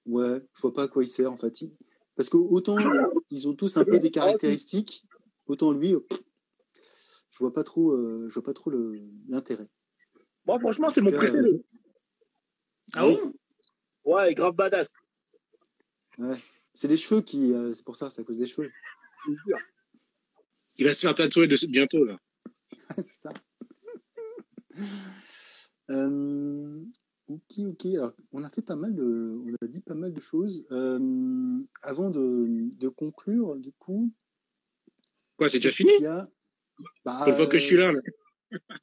Ouais, je vois pas à quoi il sert en fait. Il- Parce que autant ils ont tous un peu des caractéristiques, autant lui, euh, je vois pas trop, euh, je vois pas trop le- l'intérêt. Moi, franchement, c'est mon Euh, préféré. Ah bon Ouais, grave badass. C'est les cheveux qui. euh, c'est pour ça, c'est à cause des cheveux. Il va se faire tatouer de, bientôt, là. c'est ça. Euh, ok, ok. Alors, on a fait pas mal de, on a dit pas mal de choses. Euh, avant de, de conclure, du coup, Quoi, c'est déjà fini? a? Bah, Pour que je suis là, là.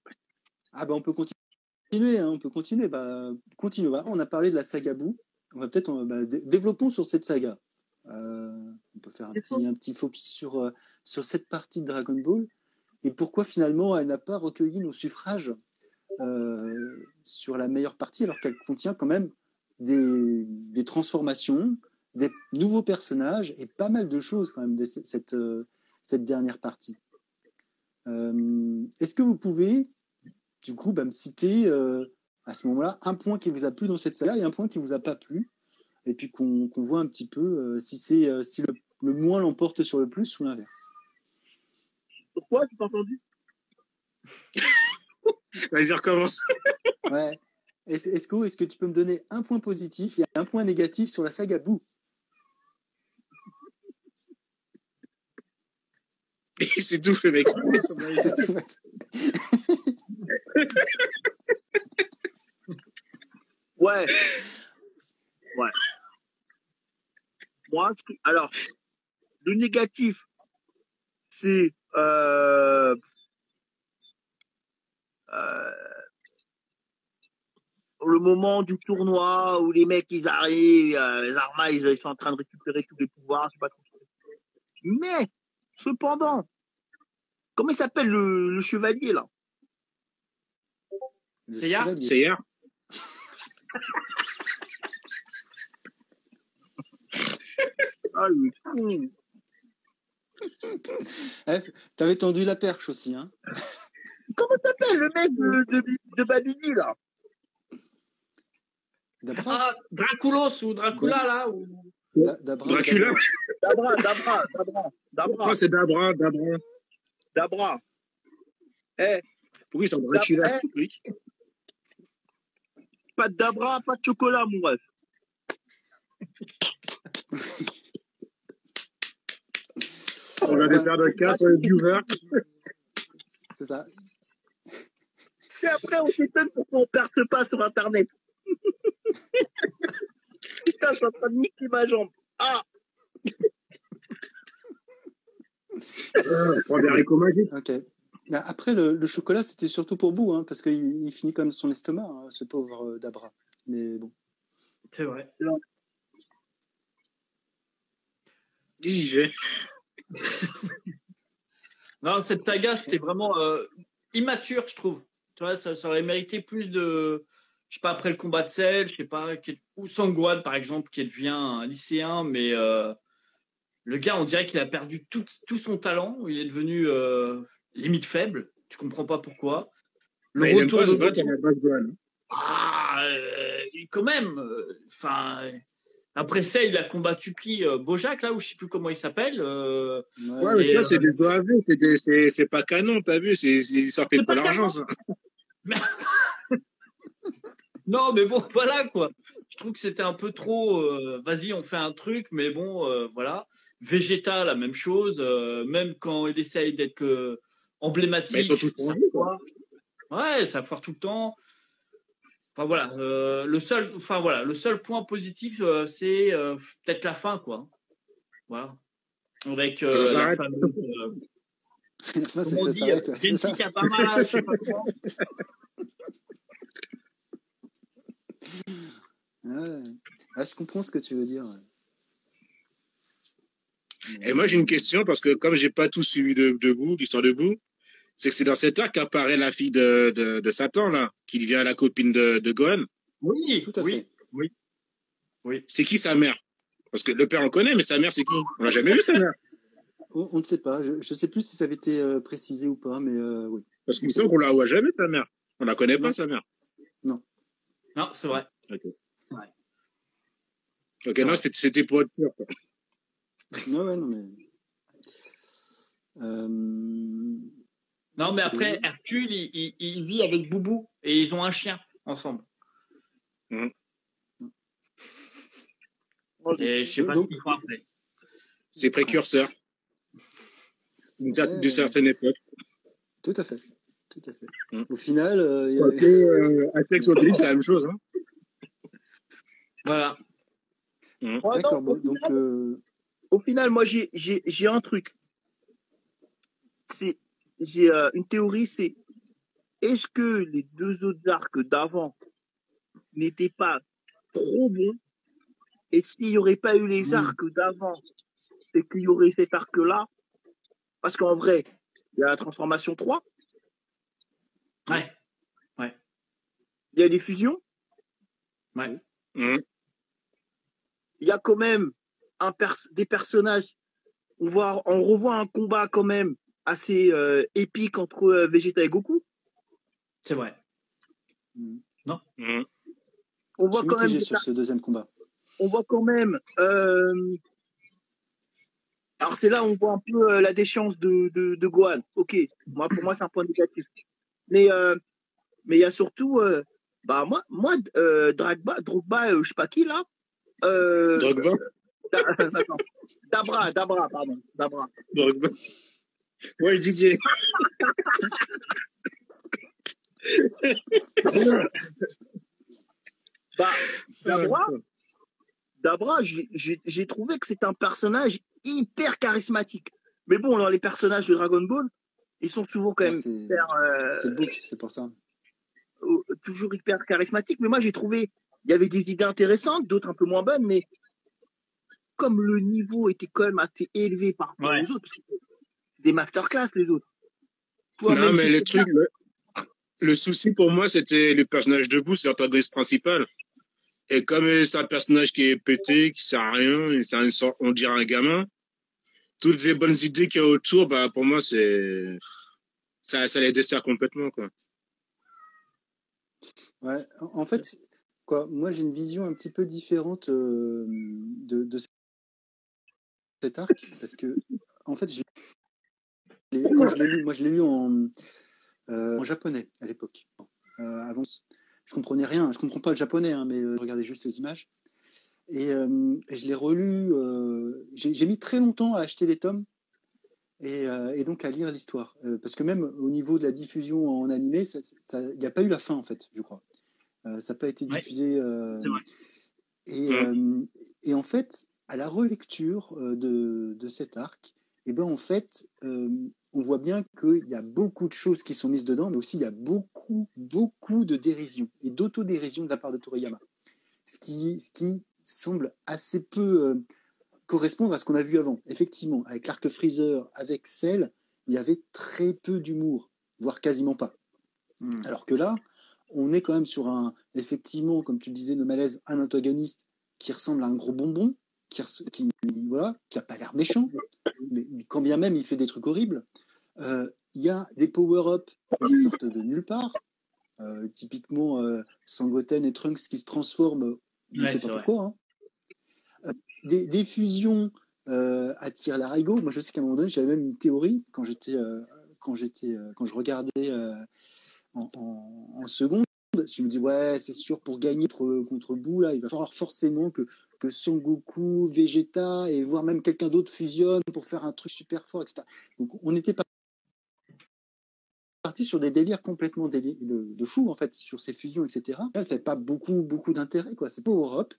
Ah bah on peut continuer, hein, on peut continuer. Bah, continuons. Bah, on a parlé de la saga Boo. On va peut-être euh, bah, dé- développons sur cette saga. Euh, on peut faire un petit, un petit focus sur, euh, sur cette partie de Dragon Ball et pourquoi finalement elle n'a pas recueilli nos suffrages euh, sur la meilleure partie alors qu'elle contient quand même des, des transformations, des nouveaux personnages et pas mal de choses quand même de cette, cette, cette dernière partie. Euh, Est-ce que vous pouvez du coup bah, me citer euh, à ce moment-là un point qui vous a plu dans cette saga et un point qui vous a pas plu et puis qu'on voit un petit peu euh, si c'est euh, si le, le moins l'emporte sur le plus ou l'inverse. Pourquoi? Tu pas entendu Vas-y, recommence. Ouais. Esco, est-ce que tu peux me donner un point positif et un point négatif sur la saga Boo? C'est tout, le mec. C'est tout. Ouais. Ouais. Moi, ce que- alors, le négatif, c'est euh, euh, le moment du tournoi où les mecs ils arrivent, euh, les Arma ils, ils sont en train de récupérer tous les pouvoirs, je sais pas trop. Mais cependant, comment il s'appelle le, le chevalier là? Le C'est Yar chevalier. C'est hier. Ah, le. Eh, T'avais tendu la perche aussi, hein Comment s'appelle le mec de, de, de Babidi là? Dabra, Ah, Draculos ou Dracula, là ou... Da- Dabra, Dracula. Dabra. Dabra, Dabra, Dabra, Dabra, Ah, c'est Dabra, Dabra. Dabra. Eh, Pourquoi ils sont Dracula Dabra. Oui. pas de Dabra, pas de chocolat, mon ref. On va perdre 4 viewers. C'est ça. Et après, on s'étonne pourquoi on perce pas sur Internet. Putain, je suis en train de niquer ma jambe. Ah, Euh, haricots magiques. Ok. Mais après, le, le chocolat, c'était surtout pour Boo, hein, parce qu'il il finit comme son estomac, hein, ce pauvre euh, Dabra. Mais bon. C'est vrai. J'y vais. Non, cette saga, c'était vraiment euh, immature, je trouve. Tu vois, ça, ça aurait mérité plus de. Je sais pas, après le combat de Cell, je sais pas, ou Sangwan, par exemple, qui devient un lycéen, mais euh, le gars, on dirait qu'il a perdu tout, tout son talent. Il est devenu euh, limite faible. Tu comprends pas pourquoi. Le Mais il aime retour pas de se battre. Ah, quand même. Enfin. Après ça, il a combattu qui euh, Bojack, là, ou je sais plus comment il s'appelle. euh, Ouais, mais ça, euh, c'est des OAV, c'est pas canon, t'as vu, c'est ça fait pas pas l'argent, ça. Non, mais bon, voilà quoi. Je trouve que c'était un peu trop. euh, Vas-y, on fait un truc, mais bon, voilà. Vegeta, la même chose. même quand il essaye d'être emblématique, Mais ils sont tous ça foire. Ouais, ça foire tout le temps. Enfin voilà, euh, le seul, enfin voilà, le seul point positif, euh, c'est euh, peut-être la fin, quoi. Voilà. Avec euh, Ça la s'arrête. fameuse, euh, comment je sais pas comment. Ouais. Ah, je comprends ce que tu veux dire. Et moi, j'ai une question, parce que comme j'ai pas tout suivi de, debout, l'histoire debout, c'est que c'est dans cet arc qu'apparaît la fille de, de, de Satan, là, qui devient la copine de, de Gohan. Oui, Tout à oui. fait. C'est qui sa mère? Parce que le père, on connaît, mais sa mère, c'est qui? On l'a jamais vu, sa mère. On, on ne sait pas. Je ne sais plus si ça avait été euh, précisé ou pas, mais euh, oui. Parce qu'il me semble qu'on la voit jamais, sa mère. On la connaît pas, Non. sa mère. Non, c'est vrai. Ok, C'est non, c'était c'était pour être sûr. quoi. Ouais, ouais, non, mais. Euh, Non, mais après, Hercule, il, il- il vit avec Boubou et ils ont un chien ensemble. Mhm. Et je sais pas qu'ils font après. C'est précurseur. D'une certaine époque. Tout à fait. Tout à fait. Mm. Au final, euh, il y a- Quoique, euh, c'est la même chose. Hein. Voilà. Ouais, d'accord. bon, au, donc, final, euh, au final, moi, j'ai- j'ai j'ai un truc. C'est j'ai euh, une théorie, c'est est-ce que les deux autres arcs d'avant n'étaient pas trop bons? Et s'il n'y aurait pas eu les arcs d'avant et qu'il y aurait cet arc-là, parce qu'en vrai, il y a la transformation 3, Ouais. il y a les fusions, Ouais. Hum. il y a quand même un pers- des personnages. On, voit, on revoit un combat quand même assez euh, épique entre euh, Vegeta et Goku. C'est vrai. mm, Hum. On je voit quand même, sur ce deuxième combat. on voit quand même. euh, Alors c'est là où on voit un peu euh, la déchéance de, de, de Gohan. Ok, moi pour moi c'est un point négatif. Mais euh, mais il y a surtout, euh, bah moi moi euh, Dragba, Drogba, euh, je sais pas qui là. Euh, Drogba. Dabra, Dabra, pardon, Dabra. Drogba. Ouais, Didier. Bah, Dabra, Dabra, j'ai- trouvé que c'est un personnage hyper charismatique. Mais bon, dans les personnages de Dragon Ball, ils sont souvent quand Ah, même c'est hyper, euh, c'est le book, c'est pour ça. euh, toujours hyper charismatiques. Mais moi, j'ai trouvé, il y avait des idées intéressantes, d'autres un peu moins bonnes, mais comme le niveau était quand même assez élevé par rapport Ouais. aux autres, parce que c'est des masterclass les autres. Toi, Non, mais si le truc, le, le souci pour moi, c'était le personnage de Boo, c'est l'antagoniste principal. Et comme c'est un personnage qui est pété, qui sert à rien, et c'est on dirait un gamin, toutes les bonnes idées qu'il y a autour, bah, pour moi, c'est, ça, ça les dessert complètement, quoi. Ouais, en fait, quoi, moi j'ai une vision un petit peu différente euh, de, de cet arc parce que, en fait, je je l'ai lu, moi je l'ai lu en, euh, en japonais à l'époque. Euh, avant, je comprenais rien, je comprends pas le japonais, hein, mais euh, je regardais juste les images. Et, euh, et je l'ai relu, euh, j'ai mis très longtemps à acheter les tomes et, euh, et donc à lire l'histoire. Euh, parce que même au niveau de la diffusion en animé, il n'y a pas eu la fin en fait, je crois. Euh, ça n'a pas été diffusé. euh, vrai. et, euh, et en fait, à la relecture euh, de, de cet arc, et ben en fait, euh, on voit bien qu'il y a beaucoup de choses qui sont mises dedans, mais aussi il y a beaucoup, beaucoup de dérision et d'autodérision de la part de Toriyama. Ce qui, ce qui semble assez peu euh, correspondre à ce qu'on a vu avant. Effectivement, avec l'arc Freezer, avec Cell, il y avait très peu d'humour, voire quasiment pas. Hmm. Alors que là, on est quand même sur un, effectivement, comme tu le disais, No Malaise, un antagoniste qui ressemble à un gros bonbon, qui, qui voilà, qui a pas l'air méchant, mais quand bien même il fait des trucs horribles. Euh, Il y a des power-up qui sortent de nulle part. Euh, typiquement, euh, Sangoten et Trunks qui se transforment, je ne Ouais, sais pas pourquoi. hein. Des, des fusions euh, attirent l'arigot. Moi, je sais qu'à un moment donné, j'avais même une théorie quand j'étais, quand j'étais, quand je regardais en, en- en seconde. Je me dis ouais, c'est sûr pour gagner contre, contre Boo là, il va falloir forcément que que Son Goku, Vegeta et voire même quelqu'un d'autre fusionne pour faire un truc super fort, etc. Donc on n'était pas parti sur des délires complètement déli- de, de fou en fait sur ces fusions, etc. Ça n'avait pas beaucoup beaucoup d'intérêt quoi. C'est Power Up.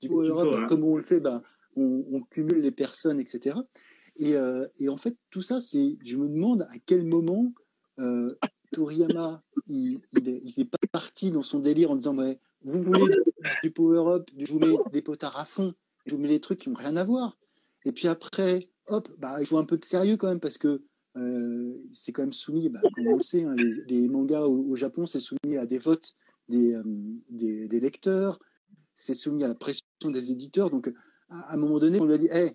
Du Power Up, Power Up. comme on le fait, ben, on, on cumule les personnes, etc. Et, euh, et en fait, tout ça, c'est, je me demande à quel moment euh, Toriyama, il, il, est, il est pas parti dans son délire en disant, ouais, vous voulez du power-up, je vous mets des potards à fond, je vous mets des trucs qui n'ont rien à voir. Et puis après, hop, bah, il faut un peu de sérieux quand même, parce que euh, c'est quand même soumis, bah, comme on le sait, hein, les, mangas au, Japon, c'est soumis à des votes des, euh, des, lecteurs, c'est soumis à la pression des éditeurs. Donc, à, à un moment donné, on lui a dit, hey,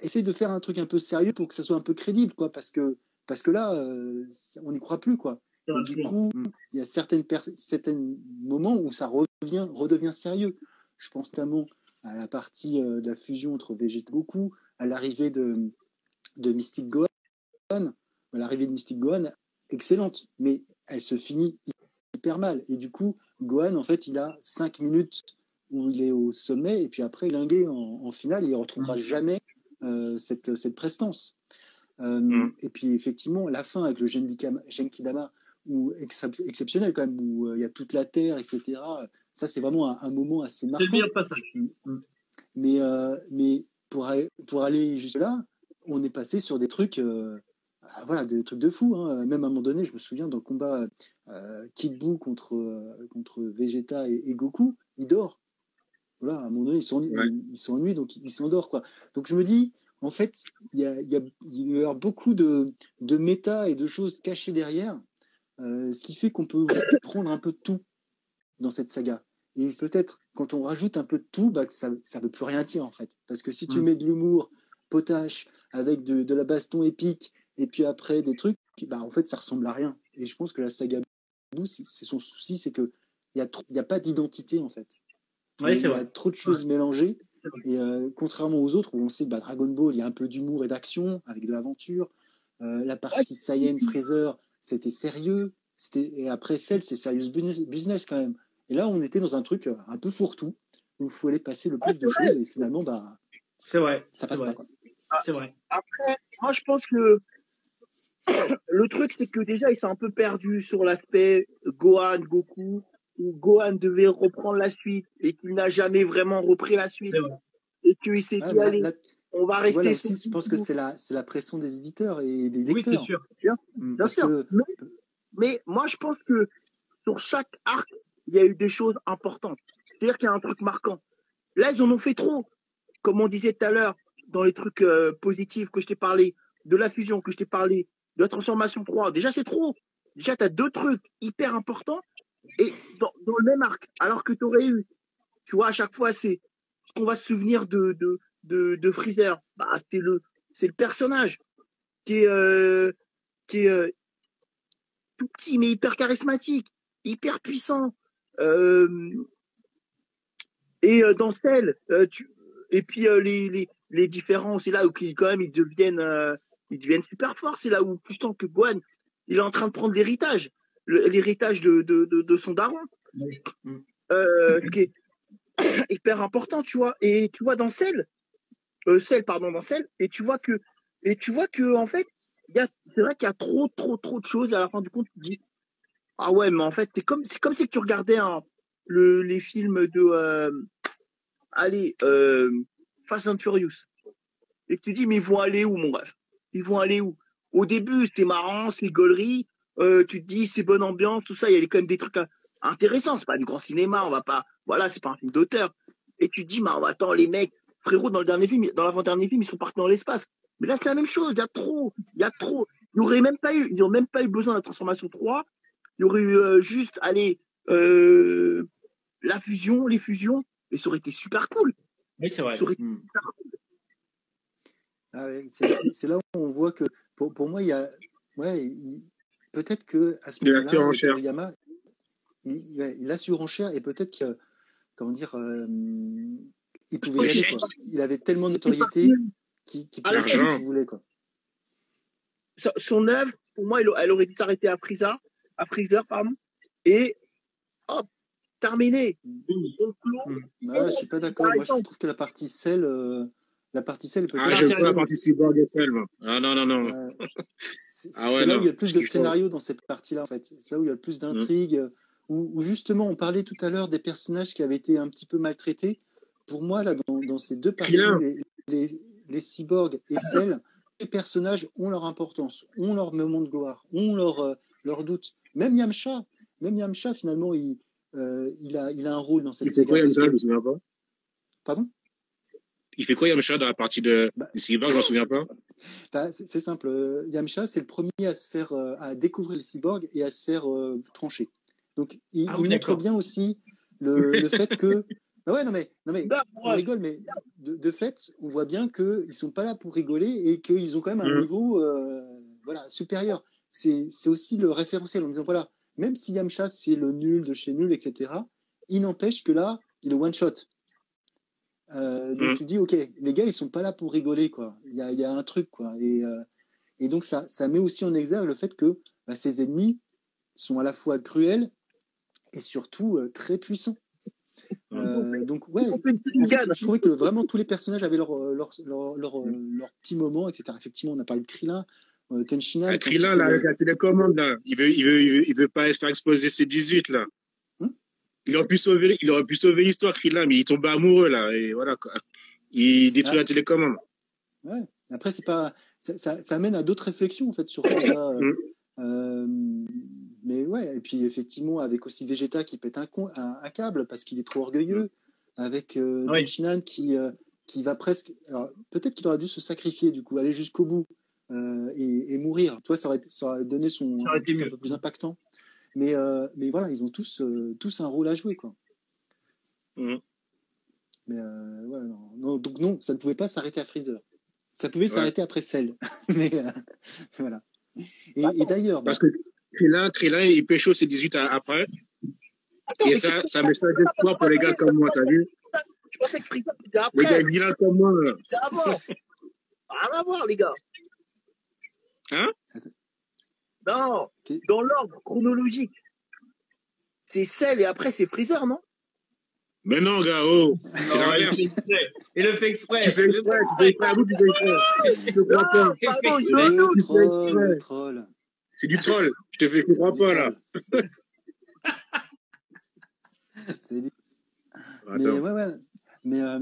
essaye de faire un truc un peu sérieux pour que ça soit un peu crédible, quoi, parce que, parce que là, euh, on n'y croit plus, quoi. Et du coup, il y a certaines certains moments où ça revient, redevient sérieux. Je pense notamment à la partie euh, de la fusion entre Vegeta et Goku, à l'arrivée de, de Mystic Gohan. À l'arrivée de Mystic Gohan, excellente, mais elle se finit hyper mal. Et du coup, Gohan, en fait, il a cinq minutes où il est au sommet, et puis après, lingué en, en finale, il ne retrouvera jamais euh, cette, cette prestance. Euh, Mm. Et puis, effectivement, la fin avec le Genkidama, Excep- exceptionnel quand même, où euh, il y a toute la terre, etc. Ça, c'est vraiment un, un moment assez C'est marquant. le meilleur passage. Mais, euh, mais pour, aller, pour aller jusque-là, on est passé sur des trucs, euh, ah, voilà, des trucs de fou. hein. Même à un moment donné, je me souviens dans le combat euh, Kid Buu contre, euh, contre Vegeta et, et Goku, il dort. Voilà, à un moment donné, il s'ennuie, Ouais. il, il s'ennuie, donc il s'endort. Quoi. Donc je me dis, en fait, il y a, il y a, beaucoup de, de méta et de choses cachées derrière, euh, ce qui fait qu'on peut prendre un peu de tout dans cette saga. Et peut-être, quand on rajoute un peu de tout, bah, ça ne veut plus rien dire, en fait. Parce que si tu Mm. mets de l'humour potache avec de, de la baston épique, et puis après des trucs, bah, en fait, ça ressemble à rien. Et je pense que la saga Boo, c'est son souci, c'est qu'il n'y a, trop- il y a pas d'identité, en fait. Il y a vrai. trop de choses mélangées. Et euh, contrairement aux autres, où on sait que bah, Dragon Ball, il y a un peu d'humour et d'action, avec de l'aventure. Euh, la partie Saiyan, Fraser, c'était sérieux. C'était- Et après Cell, c'est serious business, business quand même. Et là, on était dans un truc euh, un peu fourre-tout, où il fallait passer le plus c'est de vrai. choses, et finalement, bah, C'est vrai. ça passe vrai. pas. Quoi. C'est vrai. Après, moi, je pense que le truc, c'est que déjà, ils sont un peu perdus sur l'aspect Gohan, Goku, où Gohan devait reprendre la suite et qu'il n'a jamais vraiment repris la suite. Et qu'il s'est Ah, dit, là- allez, on va rester là sur aussi, je pense que c'est la, c'est la pression des éditeurs et des Oui, c'est lecteurs. sûr. Mm, Bien sûr. que- Mais, mais moi, je pense que sur chaque arc, il y a eu des choses importantes. C'est-à-dire qu'il y a un truc marquant. Là, ils en ont fait trop. Comme on disait tout à l'heure, dans les trucs euh, positifs que je t'ai parlé, de la fusion que je t'ai parlé, de la transformation 3. Déjà, c'est trop. Déjà, tu as deux trucs hyper importants et dans, dans le même arc. Alors que tu aurais eu, tu vois, à chaque fois, c'est ce qu'on va se souvenir de, de, de, de Freezer. Bah, c'est le, c'est le personnage qui est, euh, qui est euh, tout petit, mais hyper charismatique, hyper puissant. Euh, et euh, dans Cell, tu, et puis les, les, les différents, c'est là où ils, quand même ils deviennent, ils deviennent super forts. C'est là où tu sens que Gohan, il est en train de prendre l'héritage, l'héritage de, de, de, de son daron. Qui est hyper important, tu vois. Et tu vois dans Cell, euh, Cell, pardon, dans Cell, et tu vois que, et tu vois que en fait, c'est vrai qu'il y a trop, trop, trop de choses. Et à la fin du compte, tu te dis, ah ouais, mais en fait, c'est comme, comme si tu regardais le, les films de, euh, allez, euh, Fast and Furious. Et tu te dis, mais ils vont aller où, mon rêve? Ils vont aller où? Au début, c'était marrant, c'est rigolerie. Euh, tu te dis, c'est bonne ambiance, tout ça. Il y a quand même des trucs euh, intéressants. C'est pas du grand cinéma, on va pas, voilà, c'est pas un film d'auteur. Et tu te dis, mais attends, les mecs, frérot, dans le dernier film, dans l'avant-dernier film, ils sont partis dans l'espace. Mais là, c'est la même chose. Il y a trop. Il y a trop. Ils n'auraient même pas eu, ils n'ont même pas eu besoin de la transformation 3. Il y aurait eu euh, juste, allez, euh, la fusion, les fusions. Et ça aurait été super cool. Oui, c'est vrai. Ça aurait été Mm. super cool. Ah ouais, c'est- là où on voit que, pour, pour moi, il y a. Ouais, il- peut-être que à ce Il moment-là. Toriyama, il, il, il a surenchère et peut-être que, comment dire, euh, il pouvait y aller, quoi. Il avait tellement de notoriété qu'il qu'il pouvait faire ce qu'il voulait, quoi. Son- œuvre, pour moi, elle, aurait dû s'arrêter à Freezer, à Freezer, pardon. Et hop, terminé. On clôt. Mm. Ah, je suis pas d'accord. Moi, je trouve que la partie sel, euh, la partie sel peut-être. Ah, j'aime pas la partie cyborg et celle, moi. Ah, non, non, non. Euh, c'est Ah ouais, là non. où il y a le plus de scénarios dans cette partie-là, en fait. C'est là où il y a le plus Mm. d'intrigues, euh, où, où justement, on parlait tout à l'heure des personnages qui avaient été un petit peu maltraités. Pour moi, là, dans, dans ces deux parties, les, les, les cyborgs et celles, les personnages ont leur importance, ont leur moment de gloire, ont leur, euh, leur doute. Même Yamcha, même Yamcha, finalement, il, euh, il, a, il a un rôle dans cette Il fait quoi, parce Yamcha, je me souviens pas? Pardon? Il fait quoi, Yamcha, dans la partie de, Bah. des cyborgs, je m'en souviens pas? Bah, c'est simple. Euh, Yamcha, c'est le premier à se faire, euh, à découvrir les cyborgs et à se faire euh, trancher. Donc, il, Ah il oui, montre bien aussi le, le fait que. Ah ouais, non mais, non mais, Bah, on rigole, mais de, de fait, on voit bien qu'ils sont pas là pour rigoler et qu'ils ont quand même un Mhm. niveau, euh, voilà, supérieur. C'est aussi le référentiel en disant voilà, même si Yamcha c'est le nul de chez nul, etc. Il n'empêche que là, il est one shot. Euh, donc Mhm. tu dis ok, les gars ils sont pas là pour rigoler quoi. Il y a, y a un truc quoi. Et, euh, et donc ça, ça met aussi en exergue le fait que bah, ses ennemis sont à la fois cruels et surtout euh, très puissants. Euh, donc, ouais, en fait, je trouvais que vraiment tous les personnages avaient leur, euh, leur, leur, leur, euh, leur petit moment, etc. Effectivement, on a parlé de Krillin, euh, Tenshina. Ah, Krillin, il là, avec la télécommande, là, il veut, il veut, il veut, il veut pas se faire exposer ses 18, là. Hmm il aurait pu sauver, il aurait pu sauver l'histoire, Krillin, mais il tombe amoureux, là, et voilà, quoi. Il détruit Ah. la télécommande. Ouais. Après, c'est pas, ça, ça, ça amène à d'autres réflexions, en fait, sur tout ça. Mm. Euh, mais ouais, et puis effectivement, avec aussi Vegeta qui pète un, con, un, un câble parce qu'il est trop orgueilleux, avec euh, Oui. Qui, euh, qui va presque. Alors, peut-être qu'il aurait dû se sacrifier, du coup, aller jusqu'au bout euh, et, et mourir. Tu vois, ça aurait, ça aurait donné son Ça aurait été un truc mieux. un peu plus impactant. Mais, euh, mais voilà, ils ont tous, tous un rôle à jouer, quoi. Mm. Mais ouais, non, non, donc non, ça ne pouvait pas s'arrêter à Freezer. Ça pouvait Ouais. s'arrêter après Cell. mais voilà. Et, et d'ailleurs, bah, Parce que Krillin, Krillin, il pécho ses 18 à- après. Attends, Et ça, ça met ça d'espoir pour les gars comme moi, t'as vu? Je pensais que Freezer c'était Les gars après. vilains comme moi. C'est avant. Rien à voir, les gars. Hein? Non, dans l'ordre chronologique. C'est Cell et après c'est Freezer, non? Mais non, gars, oh. C'est Non, il le l'inverse. fait exprès. Il le fait exprès. Tu fais exprès, tu fais exprès, à vous, tu fais exprès. Doute. tu fais exprès. troll. C'est du troll. Je te fais, je pas, là. C'est du- Mais Attends. ouais, ouais. Mais euh,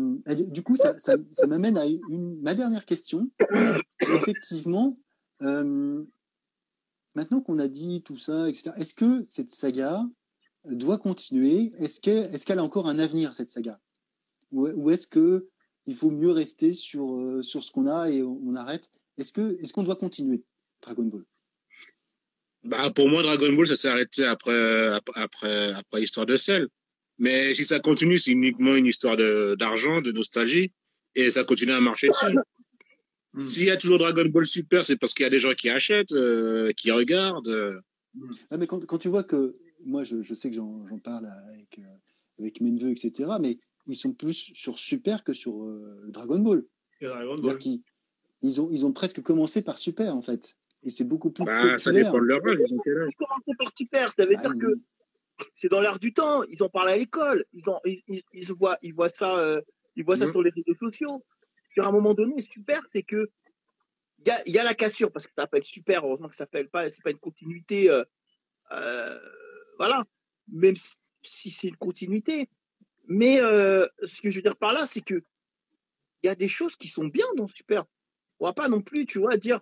du- coup, ça, ça, ça m'amène à une, ma dernière question. Effectivement, euh, maintenant qu'on a dit tout ça, etc., est-ce que cette saga doit continuer? Est-ce qu'elle est a encore un avenir, cette saga? Ou, ou est-ce que il faut mieux rester sur, euh, sur ce qu'on a et on, on arrête? Est-ce qu'on doit continuer Dragon Ball? Bah, pour moi, Dragon Ball, ça s'est arrêté après, après, après, l'histoire de Cell. Mais si ça continue, c'est uniquement une histoire de, d'argent, de nostalgie, et ça continue à marcher dessus. Mm. S'il y a toujours Dragon Ball Super, c'est parce qu'il y a des gens qui achètent, euh, qui regardent. euh. Ah, mais quand, quand tu vois que, moi je, je sais que j'en j'en parle avec, euh, avec mes neveux, etc., mais ils sont plus sur Super que sur euh, Dragon Ball. Dragon Ball. ils ont, ils ont presque commencé par Super, en fait. Et c'est beaucoup plus Bah, ça dépend de leur âge, ils ont quel âge? Super, ça veut Ah, dire oui. que c'est dans l'air du temps. Ils en parlent à l'école. Ils, ont- ils, ils, ils voient, ils voient ça, euh, ils voient ça Mhm. sur les réseaux sociaux. Sur un moment donné, Super, c'est que il y a, y a la cassure parce que ça s'appelle Super. Heureusement que ça s'appelle pas, c'est pas une continuité. euh, euh, voilà. Même si, si c'est une continuité. Mais euh, ce que je veux dire par là, c'est que il y a des choses qui sont bien dans Super. On va pas non plus, tu vois, dire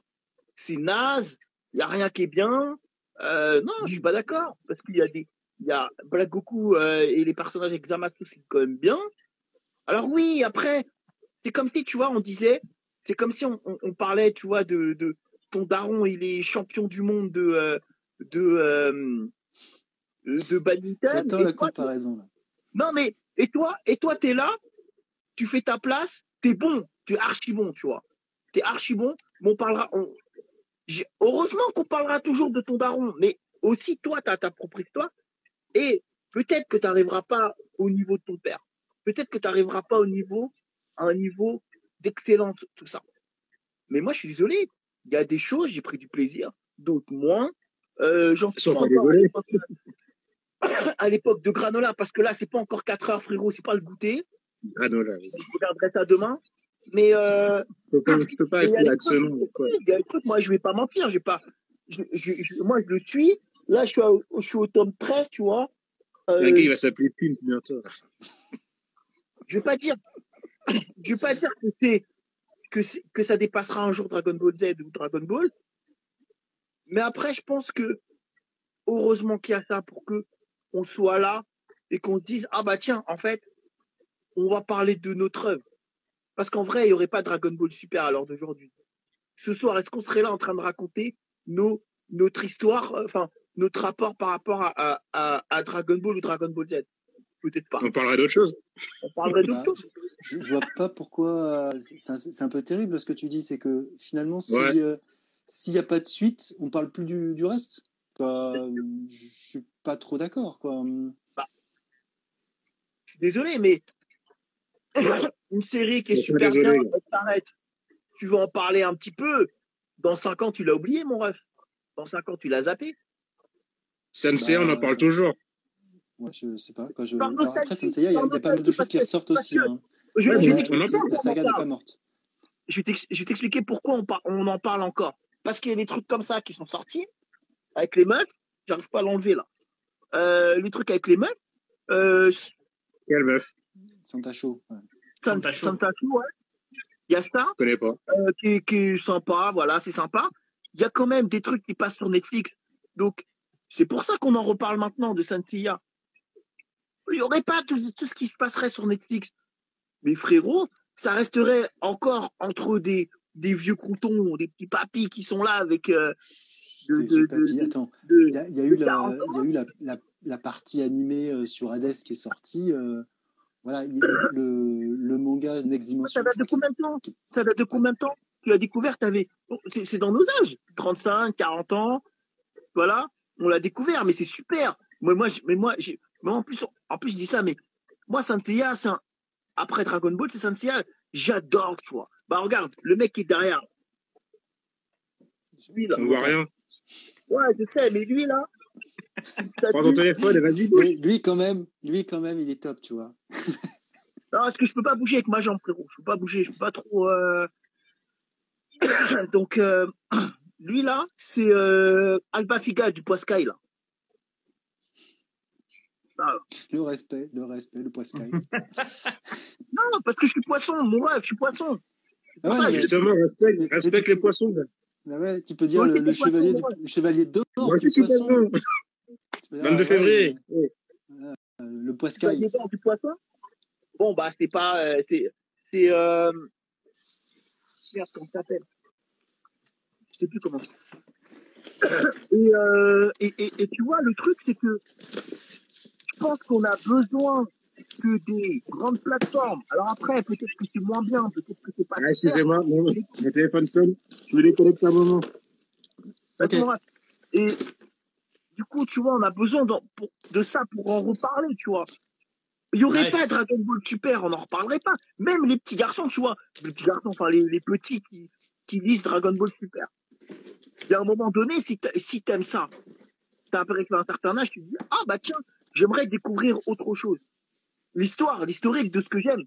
c'est naze, il y a rien qui est bien. Euh, non, je suis pas d'accord parce qu'il y a des, il y a Black Goku euh, et les personnages avec Zamasu, c'est quand même bien. Alors oui, après, c'est comme si, tu vois, on disait, c'est comme si on, on, on parlait, tu vois, de, de ton daron, il est champion du monde de euh, de euh, de badminton. J'attends la toi, comparaison, là. non, mais, et toi, et toi, t'es là, tu fais ta place, t'es bon, tu es archi bon, tu vois. T'es archi bon, mais on parlera, on- heureusement qu'on parlera toujours de ton daron, mais aussi toi, t'as ta propre histoire, et peut-être que t'arriveras pas au niveau de ton père. Peut-être que t'arriveras pas au niveau, à un niveau d'excellence, tout ça. Mais moi, je suis désolé, il y a des choses, j'ai pris du plaisir, d'autres moins. Euh, j'en suis pas l'époque- à l'époque de granola, parce que là, c'est pas encore 4 heures, frérot, c'est pas le goûter. Granola. Je regarderai ça demain. Mais euh, Je peux pas, je peux pas être quoi. il y a des trucs, moi, je vais pas mentir, j'ai pas. je- je- je- moi, je le suis. Là, je suis, au, je suis au tome 13, tu vois. Euh, Le gars, il va s'appeler Pins bientôt. je vais pas dire, je vais pas dire que c'est que, c'est- que ça dépassera un jour Dragon Ball Z ou Dragon Ball. Mais après, je pense que heureusement qu'il y a ça pour que on soit là et qu'on se dise ah bah tiens, en fait, on va parler de notre œuvre. Parce qu'en vrai, il y aurait pas Dragon Ball Super à l'heure d'aujourd'hui. Ce soir, est-ce qu'on serait là en train de raconter nos notre histoire, euh, enfin notre rapport par rapport à, à, à, à Dragon Ball ou Dragon Ball Z? Peut-être pas. On parlerait d'autre chose. On parlerait d'autre Bah, chose. je, je vois pas pourquoi. euh, C'est un, peu terrible ce que tu dis, c'est que finalement, Ouais. euh, s'il n'y a pas de suite, on parle plus du, du reste. Quoi. Je suis pas trop d'accord. Quoi. Je suis désolé, mais une série qui est super désolé, bien. Tu veux en parler un petit peu? Dans 5 ans, tu l'as oublié, mon ref. Dans 5 ans, tu l'as zappé. Sensei, on en Bah, parle toujours. Moi, je sais pas. Quand je... Par Alors, après, Senseiya, il y a, pas mal de choses qui ressortent aussi. que- hein. Je vais, Ouais, je vais mais t'expliquer La saga n'est pas parle. morte. Je vais t'ex- je vais t'expliquer pourquoi on, par- on en parle encore. Parce qu'il y a des trucs comme ça qui sont sortis avec les meufs. J'arrive pas à l'enlever là. Euh, les trucs avec les meufs. Euh, Quelle meuf? Santa Show. ouais. San- Santa Show. Santa Show, ouais. Il y a ça Je connais pas. euh, qui, est- qui est sympa, voilà, c'est sympa. Il y a quand même des trucs qui passent sur Netflix. Donc, c'est pour ça qu'on en reparle maintenant de Santilla. Il n'y aurait pas tout, tout ce qui se passerait sur Netflix. Mais frérot, ça resterait encore entre des, des vieux croutons, des petits papis qui sont là avec euh, de, de, papis. de- Attends, il y a, y eu, de la, 40 il y a eu la, la, la partie animée euh, sur Hades qui est sortie. euh, voilà, il- le, le manga Next Dimension. Ça date de combien de temps? Ça date de combien de temps? Tu l'as découvert, t'avais. Bon, C'est c'est dans nos âges. 35, 40 ans. Voilà. On l'a découvert, mais c'est super. Moi, moi, mais moi, j'ai- mais en plus, en plus, je dis ça, mais moi, Saint Seiya, c'est un- après Dragon Ball, c'est Saint Seiya. J'adore, tu vois. Bah, regarde, le mec qui est derrière. Lui, là. On voit rien. Ouais, je sais, mais lui, là. Prends ton téléphone et vas-y. Lui, quand même, lui, quand même, il est top, tu vois. Non, parce que je peux pas bouger avec ma jambe, frérot. Je peux pas bouger, je peux pas trop. euh, Donc, euh, lui là, c'est euh, Alba Figa du Poiscaille là. Le respect, le respect, le poiscaille. Non, parce que je suis poisson, mon rêve, je suis poisson. Ah ouais, ça, mais- Justement, respecte, respecte les poissons. bah ouais, tu peux dire le, poisson, chevalier, du, le chevalier d'or Moi je suis poisson. poisson. Tu peux dire, 22 ouais, février. euh, le poiscaille. du poisson. Bon, bah, c'est pas. euh, c'est. C'est. Euh... Merde, comment ça s'appelle? Je sais plus comment. Et, euh, et, et, et tu vois, le truc, c'est que je pense qu'on a besoin que des grandes plateformes. Alors après, peut-être que c'est moins bien, peut-être que c'est pas. Ah, excusez-moi, mon, téléphone sonne. Je me déconnecte un moment. Ok. Et du coup, tu vois, on a besoin pour- de ça pour en reparler, tu vois. Il n'y aurait Ouais. pas Dragon Ball Super, on n'en reparlerait pas. Même les petits garçons, tu vois, les petits garçons, enfin les, les petits qui, qui lisent Dragon Ball Super. Il y a un moment donné, si t'a- si t'aimes ça, t'as un peu un certain âge, tu te dis, ah bah tiens, j'aimerais découvrir autre chose. L'histoire, l'historique de ce que j'aime,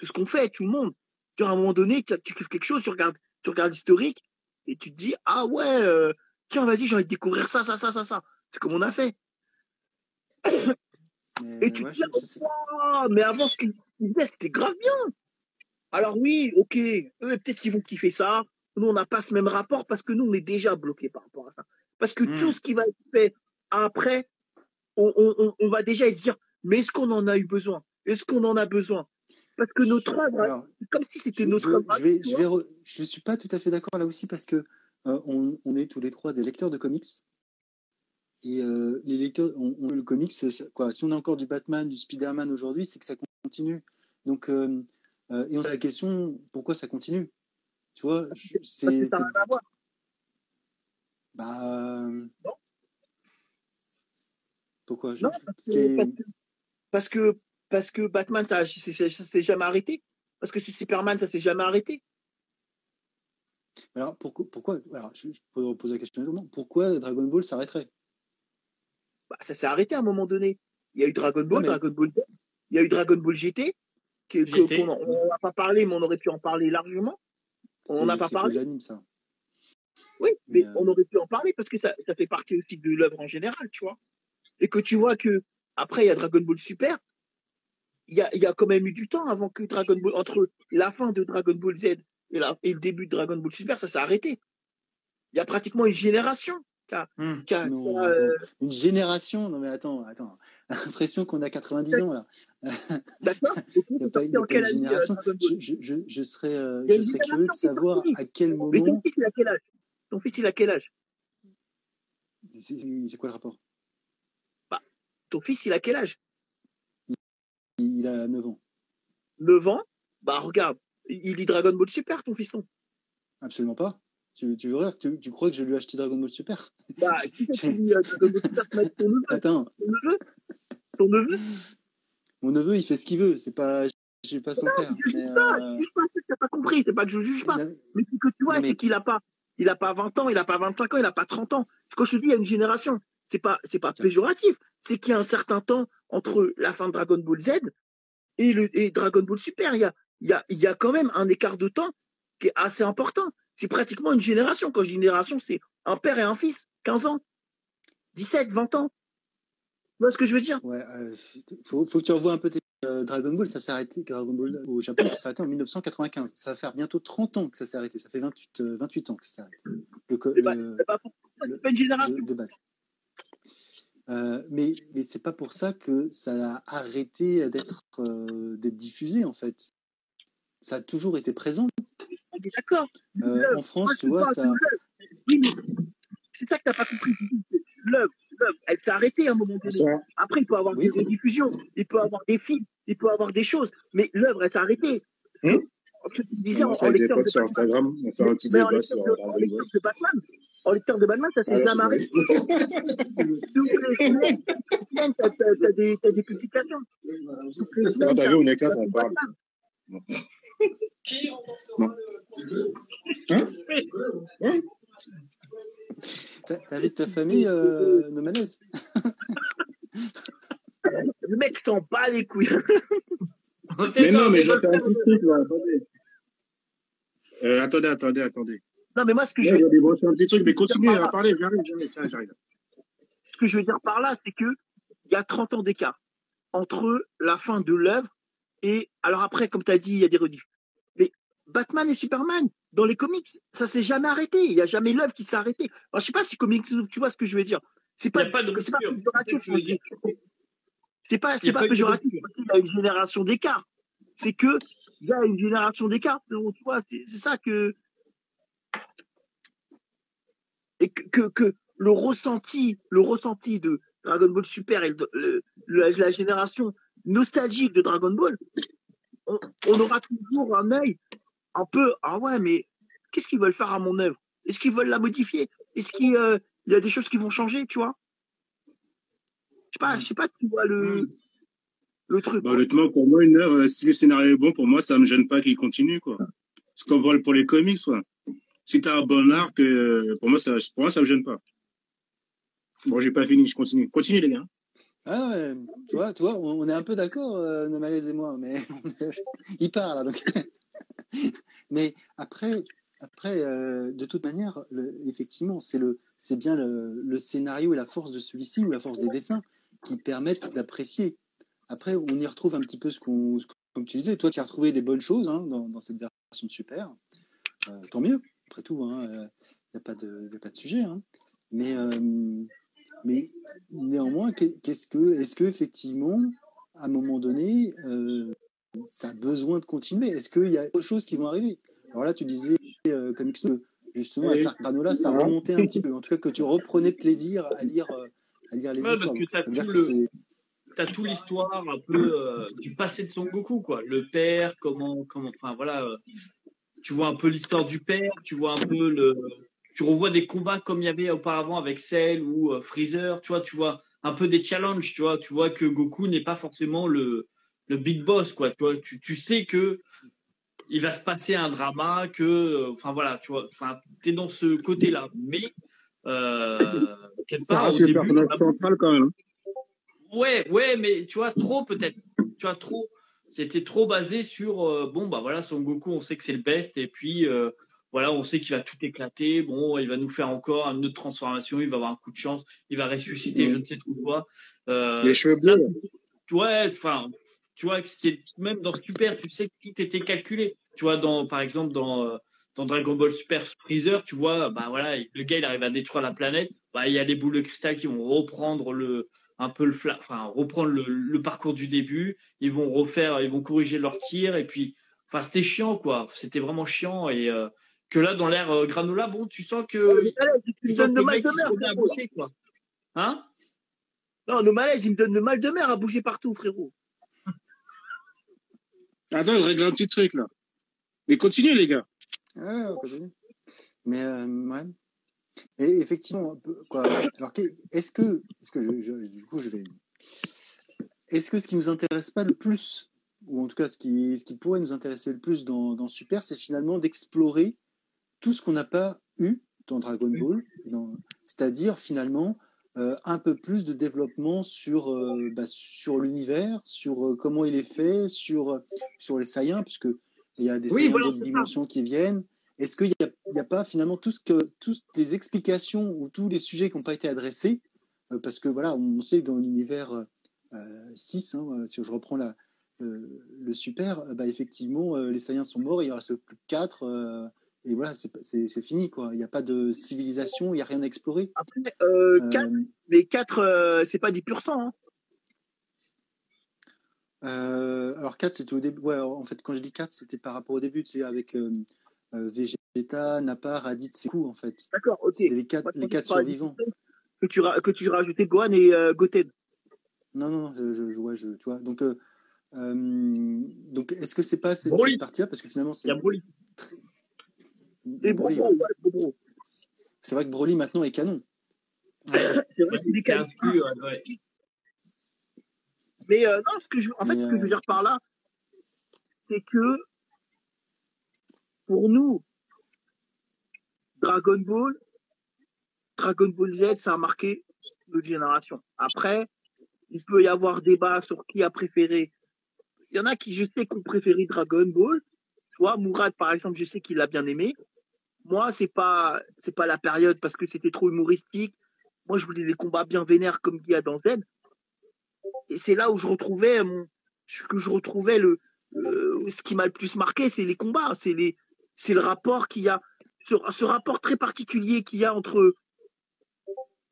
de ce qu'on fait, tout le monde. Tu vois, à un moment donné, tu, tu kiffes quelque chose, tu regardes, tu regardes l'historique, et tu te dis, ah ouais, euh, tiens, vas-y, j'ai envie de découvrir ça, ça, ça, ça, ça. C'est comme on a fait. Mais, Et tu ouais, te dis, Ah, mais avant, ce qu'ils disaient, c'était grave bien. Alors oui, ok, eux, peut-être qu'ils vont kiffer ça. Nous, on n'a pas ce même rapport parce que nous, on est déjà bloqué par rapport à ça. Parce que Hmm. tout ce qui va être fait après, on, on- on- va déjà se dire, mais est-ce qu'on en a eu besoin? Est-ce qu'on en a besoin? Parce que notre œuvre, comme si c'était notre je- œuvre. je vais, tu je vois. vais, re- je suis pas tout à fait d'accord là aussi parce que euh, on, on est tous les trois des lecteurs de comics. Et euh, les lecteurs, on, on- le comics, quoi, si on a encore du Batman, du Spider-Man aujourd'hui, c'est que ça continue. Donc, euh, euh, et on a la question, pourquoi ça continue? Tu vois, c'est. ça n'a à voir. Bah. Non. Pourquoi? Non, parce que, parce que, parce Batman, ça, ça, ça, s'est jamais arrêté. Parce que Superman, ça s'est jamais arrêté. Alors, pourquoi, pourquoi? Alors, je, je peux poser la question. Pourquoi Dragon Ball s'arrêterait? Bah, ça s'est arrêté à un moment donné. Il y a eu Dragon Ball, Ouais, mais- Dragon Ball Z, il y a eu Dragon Ball GT, que- que- GT. qu'on on n'a pas parlé, mais on aurait pu en parler largement. On n'a pas que parlé. ça. Oui, mais Mais, euh, on aurait pu en parler parce que ça, ça fait partie aussi de l'œuvre en général, tu vois. Et que tu vois que après il y a Dragon Ball Super, il y a, il y a quand même eu du temps avant que Dragon Ball, entre la fin de Dragon Ball Z et, la- et le début de Dragon Ball Super, ça s'est arrêté. Il y a pratiquement une génération Non, a, euh. Une génération Non, mais attends, attends. L'impression qu'on a 90 ans, là. d'accord Ok, Il n'y a c'est pas, en pas une année, euh, génération. Je, serais, euh, je une serais curieux de savoir à quel Mais ton moment. fils, il a quel âge? Ton fils, il a quel âge? C'est quoi le rapport? Ton fils, il a quel âge? Il, il a 9 ans. 9 ans? Bah regarde, il lit Dragon Ball Super, ton fiston. Absolument pas. Tu, tu veux rire? Tu, tu crois que je vais lui acheter Dragon Ball Super? Bah, qui qui lit euh, Dragon Ball Super? Mec Ton neveu Attends, Ton neveu? Ton neveu? Mon neveu, il fait ce qu'il veut. C'est pas, je suis pas son père. Je Mais, pas, euh, je pas, t'as pas compris, c'est pas que je juge pas. mais- Mais ce que tu vois, Non, mais- c'est qu'il a pas, il a pas 20 ans, il a pas 25 ans, il a pas 30 ans. Quand je te dis, il y a une génération. c'est pas, c'est pas péjoratif. C'est qu'il y a un certain temps entre la fin de Dragon Ball Z et le et Dragon Ball Super. Il y a, il y a, il y a quand même un écart de temps qui est assez important. C'est pratiquement une génération. Quand je dis génération, c'est un père et un fils, 15 ans, 17, 20 ans. Tu vois ce que je veux dire? Ouais, euh, faut, faut que tu revoies un peu tes euh, Dragon Ball, ça s'est arrêté, Dragon Ball au Japon, ça s'est arrêté en 1995. Ça va faire bientôt 30 ans que ça s'est arrêté. Ça fait 28, 28 euh, ans que ça s'est arrêté. Le, c'est pas, le, pas, pas, une génération. De, de base. Euh, mais mais c'est pas pour ça que ça a arrêté d'être euh, d'être diffusé en fait. Ça a toujours été présent. D'accord. Euh, en France, tu vois, ça. Oui, c'est ça que t'as pas compris. L'œuvre, elle s'est arrêtée à un moment donné. Après, il peut y avoir oui. des diffusions, il peut y avoir des films, il peut y avoir des choses, mais l'œuvre, elle s'est arrêtée. Hum? Je te disais, en, lecteur de sur Instagram, on fait un petit débat sur en lecteur de Batman. En lecteur de Batman, ça s'est jamais arrêté. Toutes les semaines, t'as des, as des publications. Quand t'as vu, on est quatre, on parle. Qui Non. Hein hein T'as vu ta famille, euh, de malaise Le mec t'en bat les couilles. mais non, mais je vais faire un petit truc là, attendez. Euh, attendez, attendez, attendez. Non, mais moi, ce que Ouais, je, Regardez, moi, je fais un petit truc, mais continuez à parler, j'arrive, j'arrive, ça, j'arrive. ce que je veux dire par là, c'est que il y a 30 ans d'écart entre la fin de l'œuvre et alors après, comme tu as dit, il y a des rediffs. Batman et Superman, dans les comics, ça s'est jamais arrêté. Il n'y a jamais l'œuvre qui s'est arrêtée. Alors, je sais pas si comics, tu vois ce que je veux dire. C'est pas, Il pas de c'est pas péjoratif. C'est pas, Il c'est pas péjoratif. qu'il y a une génération d'écart. C'est que il y a une génération d'écart. Donc, Tu vois, c'est c'est ça que et que, que, que le ressenti, le ressenti de Dragon Ball Super et le- le- le- la génération nostalgique de Dragon Ball, on, on aura toujours un œil un peu ah ouais mais qu'est-ce qu'ils veulent faire à mon œuvre? Est-ce qu'ils veulent la modifier? Est-ce qu'il euh, y a des choses qui vont changer, tu vois? Je sais pas, je sais pas si tu vois le le truc. Bah, honnêtement, pour moi, une heure, euh, si le scénario est bon, pour moi, ça me gêne pas qu'il continue, quoi. C'est comme pour, pour les comics, quoi. Si t'as un bon arc, euh, pour moi, ça, pour moi, ça me gêne pas. Bon, j'ai pas fini, je continue. Continue, les gars. Ah ouais, tu vois, tu vois, on est un peu d'accord, euh, Nomalaise et moi, mais il part là. Donc. mais après, après euh, de toute manière, effectivement, c'est le, c'est bien le, scénario et la force de celui-ci ou la force des dessins qui permettent d'apprécier. Après, on y retrouve un petit peu ce qu'on, comme tu disais, toi, tu as retrouvé des bonnes choses hein, dans, cette version de Super. Euh, tant mieux. Après tout, il n'y a pas de, y a pas de sujet. hein. Mais euh, mais néanmoins, qu'est- qu'est-ce que, est-ce que effectivement, à un moment donné, euh, ça a besoin de continuer Est-ce qu'il y a autre chose qui vont arriver? Alors là, tu disais, euh, comme X, justement, avec l'Arc Granola, ça remontait un petit peu. En tout cas, que tu reprenais plaisir à lire, euh, à lire les Ouais, parce histoires. tout que c'est- T'as tout l'histoire un peu euh, du passé de Son Goku, quoi. Le père, comment, comment, enfin voilà. euh, tu vois un peu l'histoire du père, tu vois un peu le, tu revois des combats comme il y avait auparavant avec Cell ou euh, Freezer, tu vois, tu vois un peu des challenges, tu vois, tu vois que Goku n'est pas forcément le, le big boss, quoi. Tu vois, tu, tu sais que il va se passer un drama, que, euh, enfin voilà, tu vois, enfin t'es dans ce côté-là, mais euh, quelque part, c'est le personnage central, quand même. Ouais, ouais, mais tu vois, trop peut-être. Tu vois, trop. C'était trop basé sur, euh, bon, bah voilà, Son Goku, on sait que c'est le best, et puis, euh, voilà, on sait qu'il va tout éclater. Bon, il va nous faire encore une autre transformation, il va avoir un coup de chance, il va ressusciter, je ne sais trop quoi. Euh, Les cheveux bleus. ouais, enfin, tu vois, même dans Super, tu sais que tout était calculé. Tu vois, dans, par exemple, dans, euh, dans Dragon Ball Super Freezer, tu vois, bah voilà, le gars, il arrive à détruire la planète. Bah, il y a les boules de cristal qui vont reprendre le, un peu le fla- enfin, reprendre le, le parcours du début. Ils vont refaire, ils vont corriger leur tir. Et puis, enfin, c'était chiant, quoi. C'était vraiment chiant. Et, euh, que là, dans l'ère euh, granola, bon, tu sens que, tu sens le mec, de se à quoi. Hein? Non, nos malaises, ils me donnent le mal de mer à bouger partout, frérot. Attends, je règle un petit truc, là. Mais continuez, les gars. Ouais, on continue. Mais euh, ouais. Et effectivement, quoi. Alors, est-ce que, est-ce que je, je- du coup, je vais. Est-ce que ce qui nous intéresse pas le plus, ou en tout cas ce qui, ce qui pourrait nous intéresser le plus dans, dans Super, c'est finalement d'explorer tout ce qu'on n'a pas eu dans Dragon Ball, c'est-à-dire finalement euh, un peu plus de développement sur, euh, bah, sur l'univers, sur euh, comment il est fait, sur, sur les Saiyans, puisque il y a des Oui, voilà, dimensions qui viennent. Est-ce qu'il n'y a, a pas finalement tout ce que, toutes les explications ou tous les sujets qui n'ont pas été adressés? Parce que voilà, on sait que dans l'univers euh, 6, hein, si je reprends la, le, super, bah, effectivement, les Saiyans sont morts, il ne reste plus que 4. Et voilà, c'est c'est- c'est fini. quoi. Il n'y a pas de civilisation, il n'y a rien à explorer. Après, euh, Euh, quatre, les quatre, euh, c'est pas des pur sang. Hein. Euh, alors 4, c'était au début. Ouais, en fait, quand je dis 4, c'était par rapport au début, sais, avec euh, Vegeta, Nappa, Raditz, Sekou, en fait. D'accord, ok. C'était les quatre, Moi, je les pensais quatre survivants. Que tu, que tu rajoutais Gohan et Goten. Non, non, je, je, je- ouais, je, tu vois. Donc, donc est-ce que c'est pas cette, partie-là? Parce que finalement, c'est. Il y a Broly. Et Broly, Bobo, ouais. ouais, Bobo. C'est vrai que Broly maintenant est canon. C'est vrai qu'il est ouais. Mais euh, non, ce que je, en fait, Mais, ce que je euh, veux dire par là, c'est que pour nous, Dragon Ball, Dragon Ball Z, ça a marqué notre génération. Après, il peut y avoir débat sur qui a préféré. Il y en a qui, je sais, qui ont préféré Dragon Ball. Tu vois, Mourad, par exemple, je sais qu'il l'a bien aimé. Moi, c'est pas, c'est pas la période parce que c'était trop humoristique. Moi, je voulais des combats bien vénères comme il y a dans Z. Et c'est là où je retrouvais mon, ce que je retrouvais le, euh, ce qui m'a le plus marqué, c'est les combats, c'est les, c'est le rapport qu'il y a, ce, ce rapport très particulier qu'il y a entre,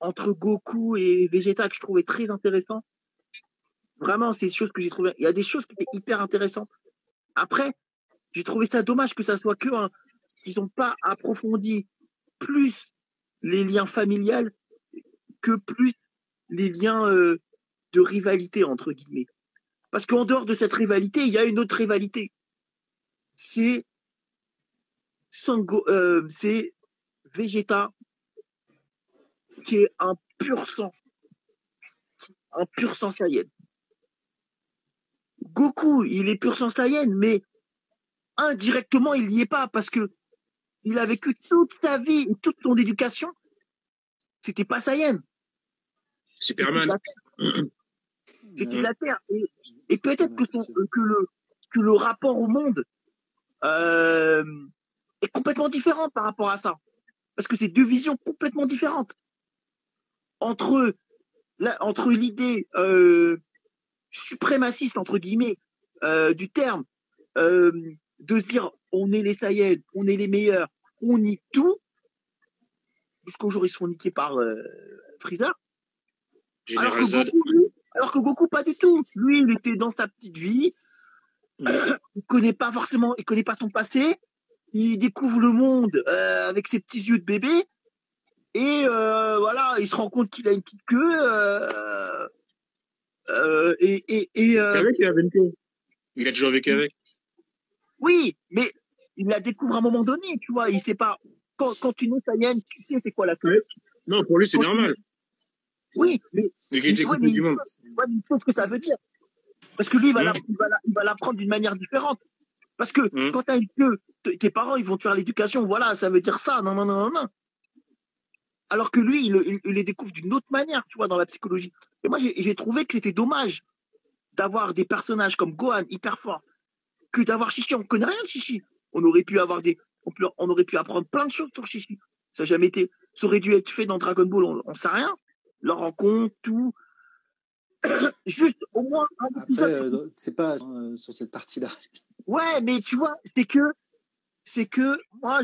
entre Goku et Vegeta que je trouvais très intéressant. Vraiment, c'est des choses que j'ai trouvé. Il y a des choses qui étaient hyper intéressantes. Après, j'ai trouvé ça dommage que ça soit que un, qu'ils n'ont pas approfondi plus les liens familiales que plus les liens euh, de rivalité entre guillemets. Parce qu'en dehors de cette rivalité, il y a une autre rivalité. Euh, c'est Vegeta qui est un pur sang, un pur sang Saiyan. Goku, il est pur sang Saiyan, mais indirectement, il n'y est pas parce que il a vécu toute sa vie, et toute son éducation, c'était pas Saiyan. Superman. la Terre. C'était de la Terre. Et, peut-être que, le, que le rapport au monde euh, est complètement différent par rapport à ça. Parce que c'est deux visions complètement différentes. Entre, la- entre l'idée euh, suprémaciste, entre guillemets, euh, du terme, euh, de se dire on est les Saiyans, on est les meilleurs, on nie tout, jusqu'au jour ils se font niquer par euh, Freezer. Alors que. Goku, lui, alors que Goku, pas du tout. Lui, il était dans sa petite vie. Il connaît pas forcément, il connaît pas son passé. Il découvre le monde euh, avec ses petits yeux de bébé. Et euh, voilà, il se rend compte qu'il a une petite queue. euh, euh, et et, et, euh, avait une queue. Il a toujours vécu avec. Oui, mais il la découvre à un moment donné, tu vois. Il sait pas. Quand, quand tu nais Saiyan, tu sais c'est quoi la queue. Non, pour lui, c'est normal. Oui, mais Ouais, mais du il monde. faut- ouais, mais il faut ce que ça veut dire. Parce que lui, il va Mmh. va l'apprendre d'une manière différente. Parce que Mmh. quand tu as une queue, tes parents, ils vont te faire l'éducation. Voilà, ça veut dire ça. Non, non, non, non, non. Alors que lui, il, il- il les découvre d'une autre manière, tu vois, dans la psychologie. Et moi, j'ai j'ai trouvé que c'était dommage d'avoir des personnages comme Gohan hyper forts que d'avoir Chichi. On connaît rien de Chichi. On aurait pu avoir des, on, peut- on aurait pu apprendre plein de choses sur Chichi. Ça a jamais été, ça aurait dû être fait dans Dragon Ball. On, on sait rien. Leur rencontre, tout. Juste au moins un Après, euh, c'est pas euh, sur cette partie-là. Ouais, mais tu vois, c'est que, c'est que moi,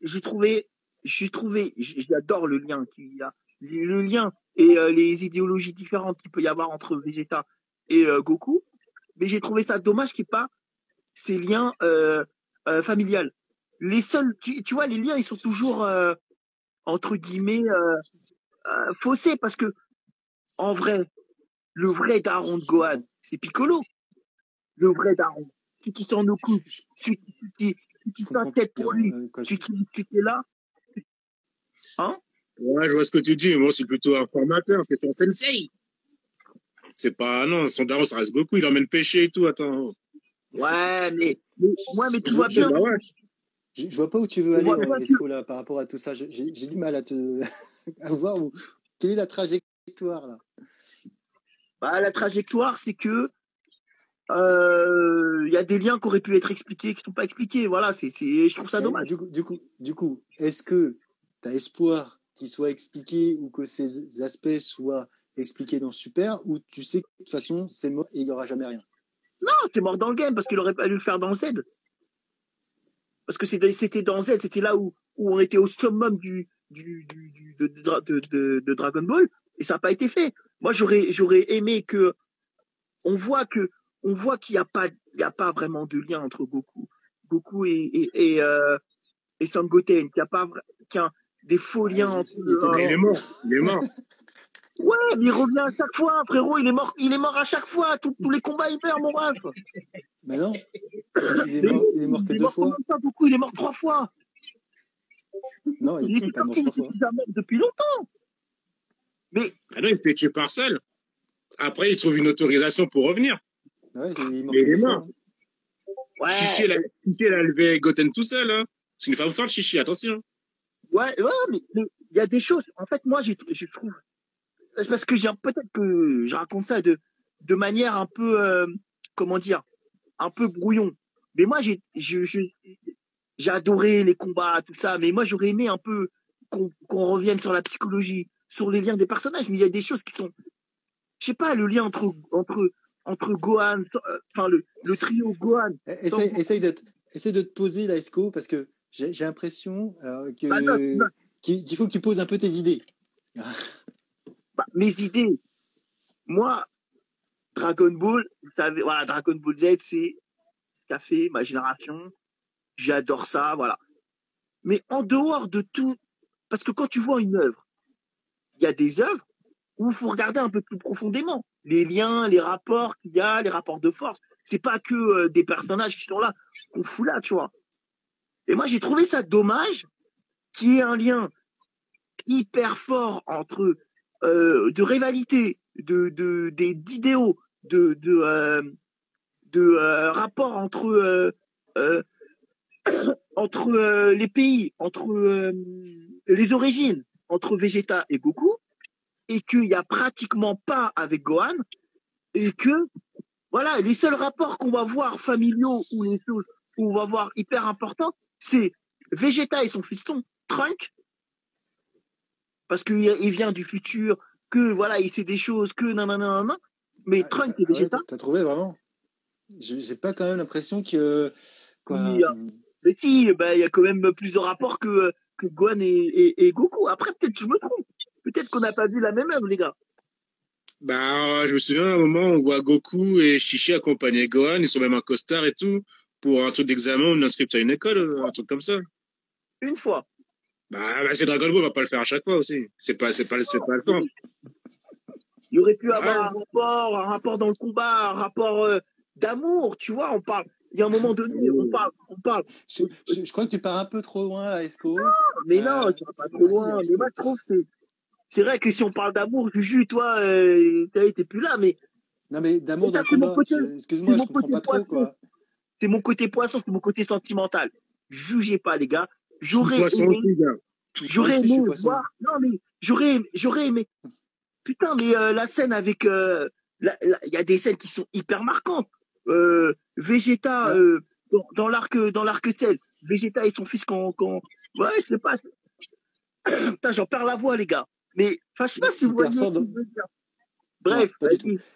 j'ai trouvé, j'ai trouvé, j'adore le lien qu'il y a, le lien et euh, les idéologies différentes qu'il peut y avoir entre Vegeta et Goku, mais j'ai trouvé ça dommage qu'il n'y ait pas ces liens euh, euh, familiales. Les seuls, tu, tu vois, les liens, ils sont toujours euh, entre guillemets euh, euh, faussés parce que en vrai, le vrai daron de Gohan, c'est Piccolo. Le vrai daron. Tu qui s'en occupe, tu comprends t'inquiètes pour lui, tu tu- tu es là. Hein? Ouais, je vois ce que tu dis. Moi, c'est plutôt un formateur. C'est son sensei. C'est pas, non, son daron, ça reste beaucoup. Il emmène pêcher et tout. Attends. Ouais, mais, mais, ouais, mais tu vois bien. Bah ouais. Je, je vois pas où tu veux aller, voit euh, pas Esco, là, par rapport à tout ça. J'ai du mal à te à voir où, quelle est la trajectoire là bah, La trajectoire, c'est que euh, il y a des liens qui auraient pu être expliqués, qui ne sont pas expliqués. Voilà, c'est, je trouve ça dommage. Du coup, du coup, du coup est-ce que tu as espoir qu'ils soient expliqués ou que ces aspects soient expliqués dans Super ou tu sais que de toute façon c'est mort et il n'y aura jamais rien? Non, c'est mort dans le game parce qu'il aurait pas dû le faire dans Z. Parce que c'était dans Z, c'était là où, où on était au summum du, du, du, de, de, de, Dragon Ball et ça n'a pas été fait. Moi, j'aurais, j'aurais aimé que on voit que on voit qu'il n'y a pas, il y a pas vraiment de lien entre Goku, Goku et et et, euh, et Son Goten, qu'il n'y a pas des faux ah, liens. entre, il est mort, il est mort. Ouais, mais il revient à chaque fois, frérot. Il est mort, il est mort à chaque fois. Tous, les combats, il perd, mon ref. Mais non. Il est mort, il est mort que deux fois. Pas beaucoup, il est mort trois fois. Non, il, il est mort fois. depuis longtemps. Mais. Ah non, il fait tuer par seul. Après, il trouve une autorisation pour revenir. Ouais, il est mort. Mais il est mort. Ouais. Chichi, elle a, Chichi, elle a levé Goten tout seul. Hein. C'est une femme forte, Chichi, attention. Ouais, ouais, mais il y a des choses. En fait, moi, je trouve parce que j'ai peut-être que je raconte ça de de manière un peu euh, comment dire un peu brouillon. Mais moi j'ai j'ai adoré les combats tout ça mais moi j'aurais aimé un peu qu'on revienne sur la psychologie sur les liens des personnages mais il y a des choses qui sont je sais pas le lien entre entre entre Gohan euh, enfin le, le trio Gohan. Eh, essaye, de essaye de te poser la Esco parce que j'ai l'impression que bah, qu'il faut que tu poses un peu tes idées Mes idées. Moi, Dragon Ball, vous savez, voilà, Dragon Ball Z, c'est café, ma génération. J'adore ça, voilà. Mais en dehors de tout, parce que quand tu vois une œuvre, il y a des œuvres où il faut regarder un peu plus profondément les liens, les rapports qu'il y a, les rapports de force. C'est pas que euh, des personnages qui sont là, qu'on fout là, tu vois. Et moi, j'ai trouvé ça dommage qu'il y ait un lien hyper fort entre euh, de rivalité, de d'idéaux, de de euh, de euh, rapports entre entre les pays, entre les origines, entre Vegeta et Goku, et qu'il n'y a pratiquement pas avec Gohan, et que voilà, les seuls rapports qu'on va voir familiaux ou les choses qu'on va voir hyper importants, c'est Vegeta et son fiston Trunk parce qu'il il vient du futur, que voilà, il sait des choses, que non, non, non, non. Mais ah, Trunk et ah Vegeta. T'as trouvé vraiment? J'ai pas quand même l'impression que. Quoi, hein. mais si, bah, il y a quand même plus de rapports que, que Gohan et, et, Goku. Après, peut-être je me trompe. Peut-être qu'on n'a pas vu la même œuvre, les gars. Bah, je me souviens à un moment, on voit Goku et Shishi accompagner Gohan, ils sont même en costard et tout, pour un truc d'examen, une inscription à une école, un truc comme ça. Une fois. Bah, bah c'est Dragon Ball, on va pas le faire à chaque fois aussi. C'est pas, c'est pas, c'est pas le temps. Il aurait pu avoir un rapport, un rapport dans le combat, un rapport euh, d'amour, tu vois. On parle. Il y a un moment donné, on parle, on parle. Je, crois que tu pars un peu trop loin, là, Esco. Non, mais non, euh, tu vas pas trop loin. Mais moi, je trouve que c'est vrai que si on parle d'amour, Juju, toi, euh, t'es plus là, mais. Non, mais d'amour dans le combat. Excuse-moi, je comprends pas trop, quoi. C'est mon côté poisson, c'est mon côté sentimental. Jugez pas, les gars. J'aurais aimé, j'aurais aimé voir, non mais j'aurais, j'aurais aimé. Putain, mais euh, la scène avec, euh, il y a des scènes qui sont hyper marquantes. Euh, Vegeta euh, dans, dans l'arc, dans l'arc Cell, Vegeta et son fils quand, quand, ouais, je sais pas. Putain, j'en perds la voix, les gars. Mais, enfin, je sais pas si vous voyez. Bref,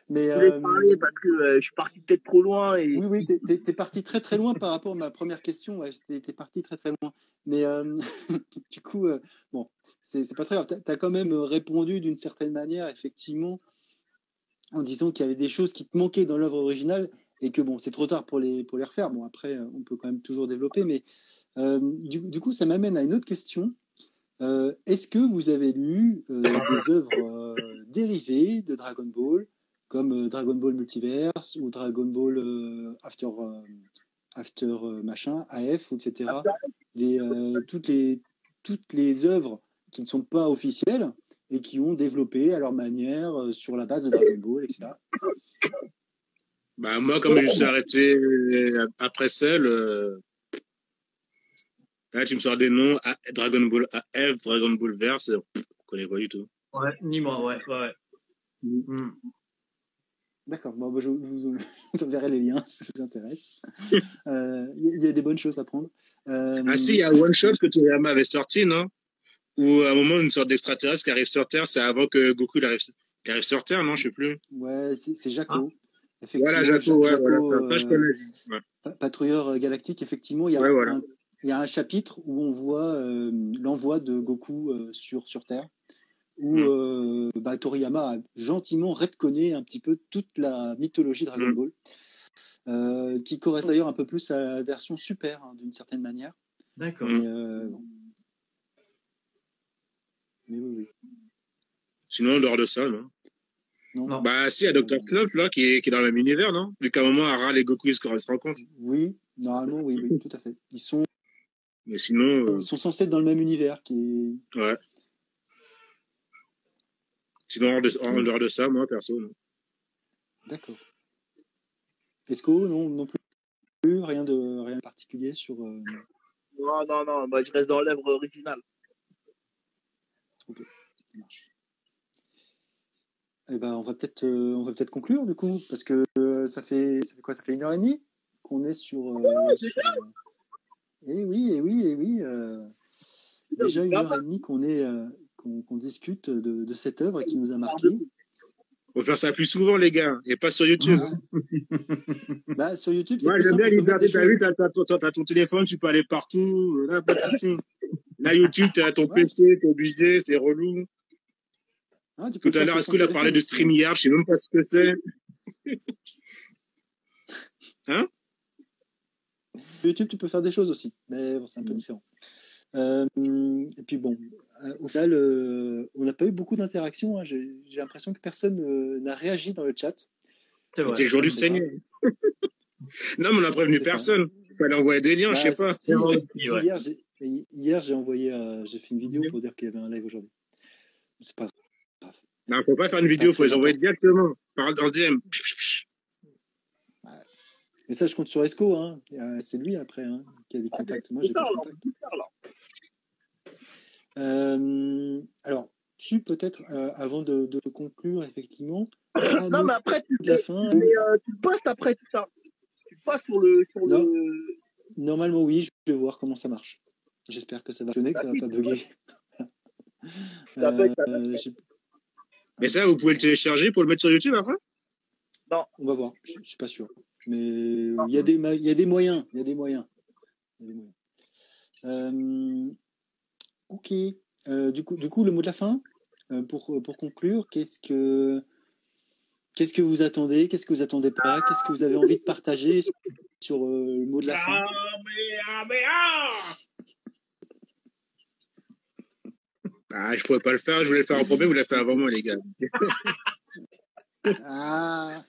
mais je euh, parler parce que euh, je suis parti peut-être trop loin. Et... Oui, oui, t'es es parti très très loin par rapport à ma première question. Ouais, t'es parti très très loin. Mais euh, du coup, bon, c'est pas très grave. Tu as quand même répondu d'une certaine manière, effectivement, en disant qu'il y avait des choses qui te manquaient dans l'œuvre originale et que bon, c'est trop tard pour les, pour les refaire. Bon, après, on peut quand même toujours développer. Mais du, du, coup, ça m'amène à une autre question. Est-ce que vous avez lu des œuvres dérivés de Dragon Ball, comme euh, Dragon Ball Multiverse ou Dragon Ball euh, After, euh, After machin, AF, etc. Les, toutes, les, toutes les œuvres qui ne sont pas officielles et qui ont développé à leur manière sur la base de Dragon Ball, etc. Bah, moi, comme je suis arrêté après celle, là, tu me sors des noms, Dragon Ball AF, Dragon Ball Verse, je connais pas du tout. Ouais, ni moi, ouais, ouais. Mm. D'accord, bon, bah, je, vous, enverrai les liens si ça vous intéresse. Euh, Il y, a des bonnes choses à prendre. Euh, Ah si, il y a One Shot que Toriyama avait sorti, non? Où à un moment, une sorte d'extraterrestre qui arrive sur Terre, c'est avant que Goku arrive, qu'il arrive sur Terre, non? Je sais plus. Ouais, c'est Jaco. Ah. Effectivement, Voilà, Jaco, ouais, Jaco, voilà, ça, ça, je euh, connais. Ouais. Patrouilleur galactique, effectivement, il y a, Ouais, voilà. un, il y a un chapitre où on voit euh, l'envoi de Goku euh, sur, sur Terre, où Mm. euh, bah, Toriyama a gentiment retconné un petit peu toute la mythologie Dragon Mm. Ball, euh, qui correspond d'ailleurs un peu plus à la version super, hein, d'une certaine manière. D'accord. Mm. Mais, euh, bon. Mais oui, oui. Sinon, en dehors de ça, non? Non. Non. Bah si, il y a Dr. Clope, là, qui est, qui est dans le même univers, non? Vu qu'à un moment, Aral et Goku, ils se se rencontrent. Oui, normalement, oui, oui, tout à fait. Ils sont, Mais sinon, euh, ils sont censés être dans le même univers, qui est, ouais. Sinon, en dehors de, en dehors de ça, moi, perso, non. D'accord. Esco, non, non plus, rien de rien de particulier sur. euh, Non, non, non, moi, je reste dans l'œuvre originale. ça marche. Eh ben, on va peut-être, euh, on va peut-être conclure du coup, parce que euh, ça fait, ça fait quoi? Ça fait une heure et demie qu'on est sur. euh, sur, Eh oui, eh oui, eh oui. euh, déjà une heure et demie qu'on est, euh, qu'on qu'on discute de, de cette œuvre qui nous a marqué. Faut faire ça plus souvent, les gars, et pas sur YouTube. Bah, sur YouTube, c'est Moi, j'aime bien liberté. choses. vu, t'as t'as ton, t'as ton téléphone, tu peux aller partout. Là, pas de souci. Là, YouTube, t'as ton Ouais. PC, t'es obligé, c'est relou. Hein, tu peux Tout à l'heure, est-ce ton qu'il a parlé de. StreamYard? Je sais même pas ce que c'est. YouTube, tu peux faire des choses aussi, mais bon, c'est un peu différent. Euh, et puis bon, euh, au final, euh, on n'a pas eu beaucoup d'interactions. hein. J'ai l'impression que personne euh, n'a réagi dans le chat. C'est le jour du Seigneur. non, mais on n'a prévenu personne. Il fallait envoyer des liens, je Bah, sais pas. si, vrai, si, ouais. Hier, j'ai envoyé, euh, j'ai fait une vidéo pour dire qu'il y avait un live aujourd'hui. C'est pas grave. Non, faut pas faire une vidéo, faut les envoyer directement. Par en DM. Mais ça, je compte sur Esco. Hein. C'est lui après hein, qui a des contacts. Moi, j'ai pas de contacts. Euh, alors, tu peut-être, euh, avant de, de conclure, effectivement, Non, mais après, tu, la fin. mais, euh, tu postes après tout ça. Tu passes sur le. Sur Non. le... Normalement, oui, je vais voir comment ça marche. J'espère que ça va fonctionner, que ça va pas bugger. Euh, Mais ça, vous pouvez le télécharger pour le mettre sur YouTube après? On va voir, je, je suis pas sûr. Mais il y, a des ma- il y a des moyens. Il y a des moyens. Il y a des moyens. Euh, ok. Euh, du, coup, du coup, le mot de la fin, euh, pour, pour conclure, qu'est-ce que, qu'est-ce que vous attendez? Qu'est-ce que vous attendez pas? Qu'est-ce que vous avez envie de partager sur euh, le mot de la fin? Ah, je pourrais pas le faire, je voulais le faire en premier, vous l'avez fait avant moi, les gars. Ah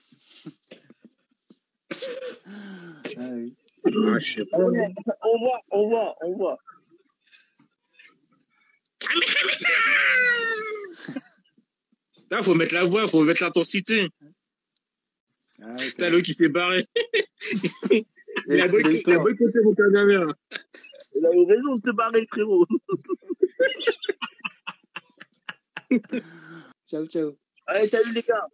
Ah oui. Ah, je sais pas. On voit, on voit, on voit. Là, faut mettre la voix, faut mettre l'intensité. Ah, T'as l'eau qui s'est barré. Il a boycotté mon caméra. Il a eu raison de se barrer, frérot. Ciao, ciao. Allez, salut les gars.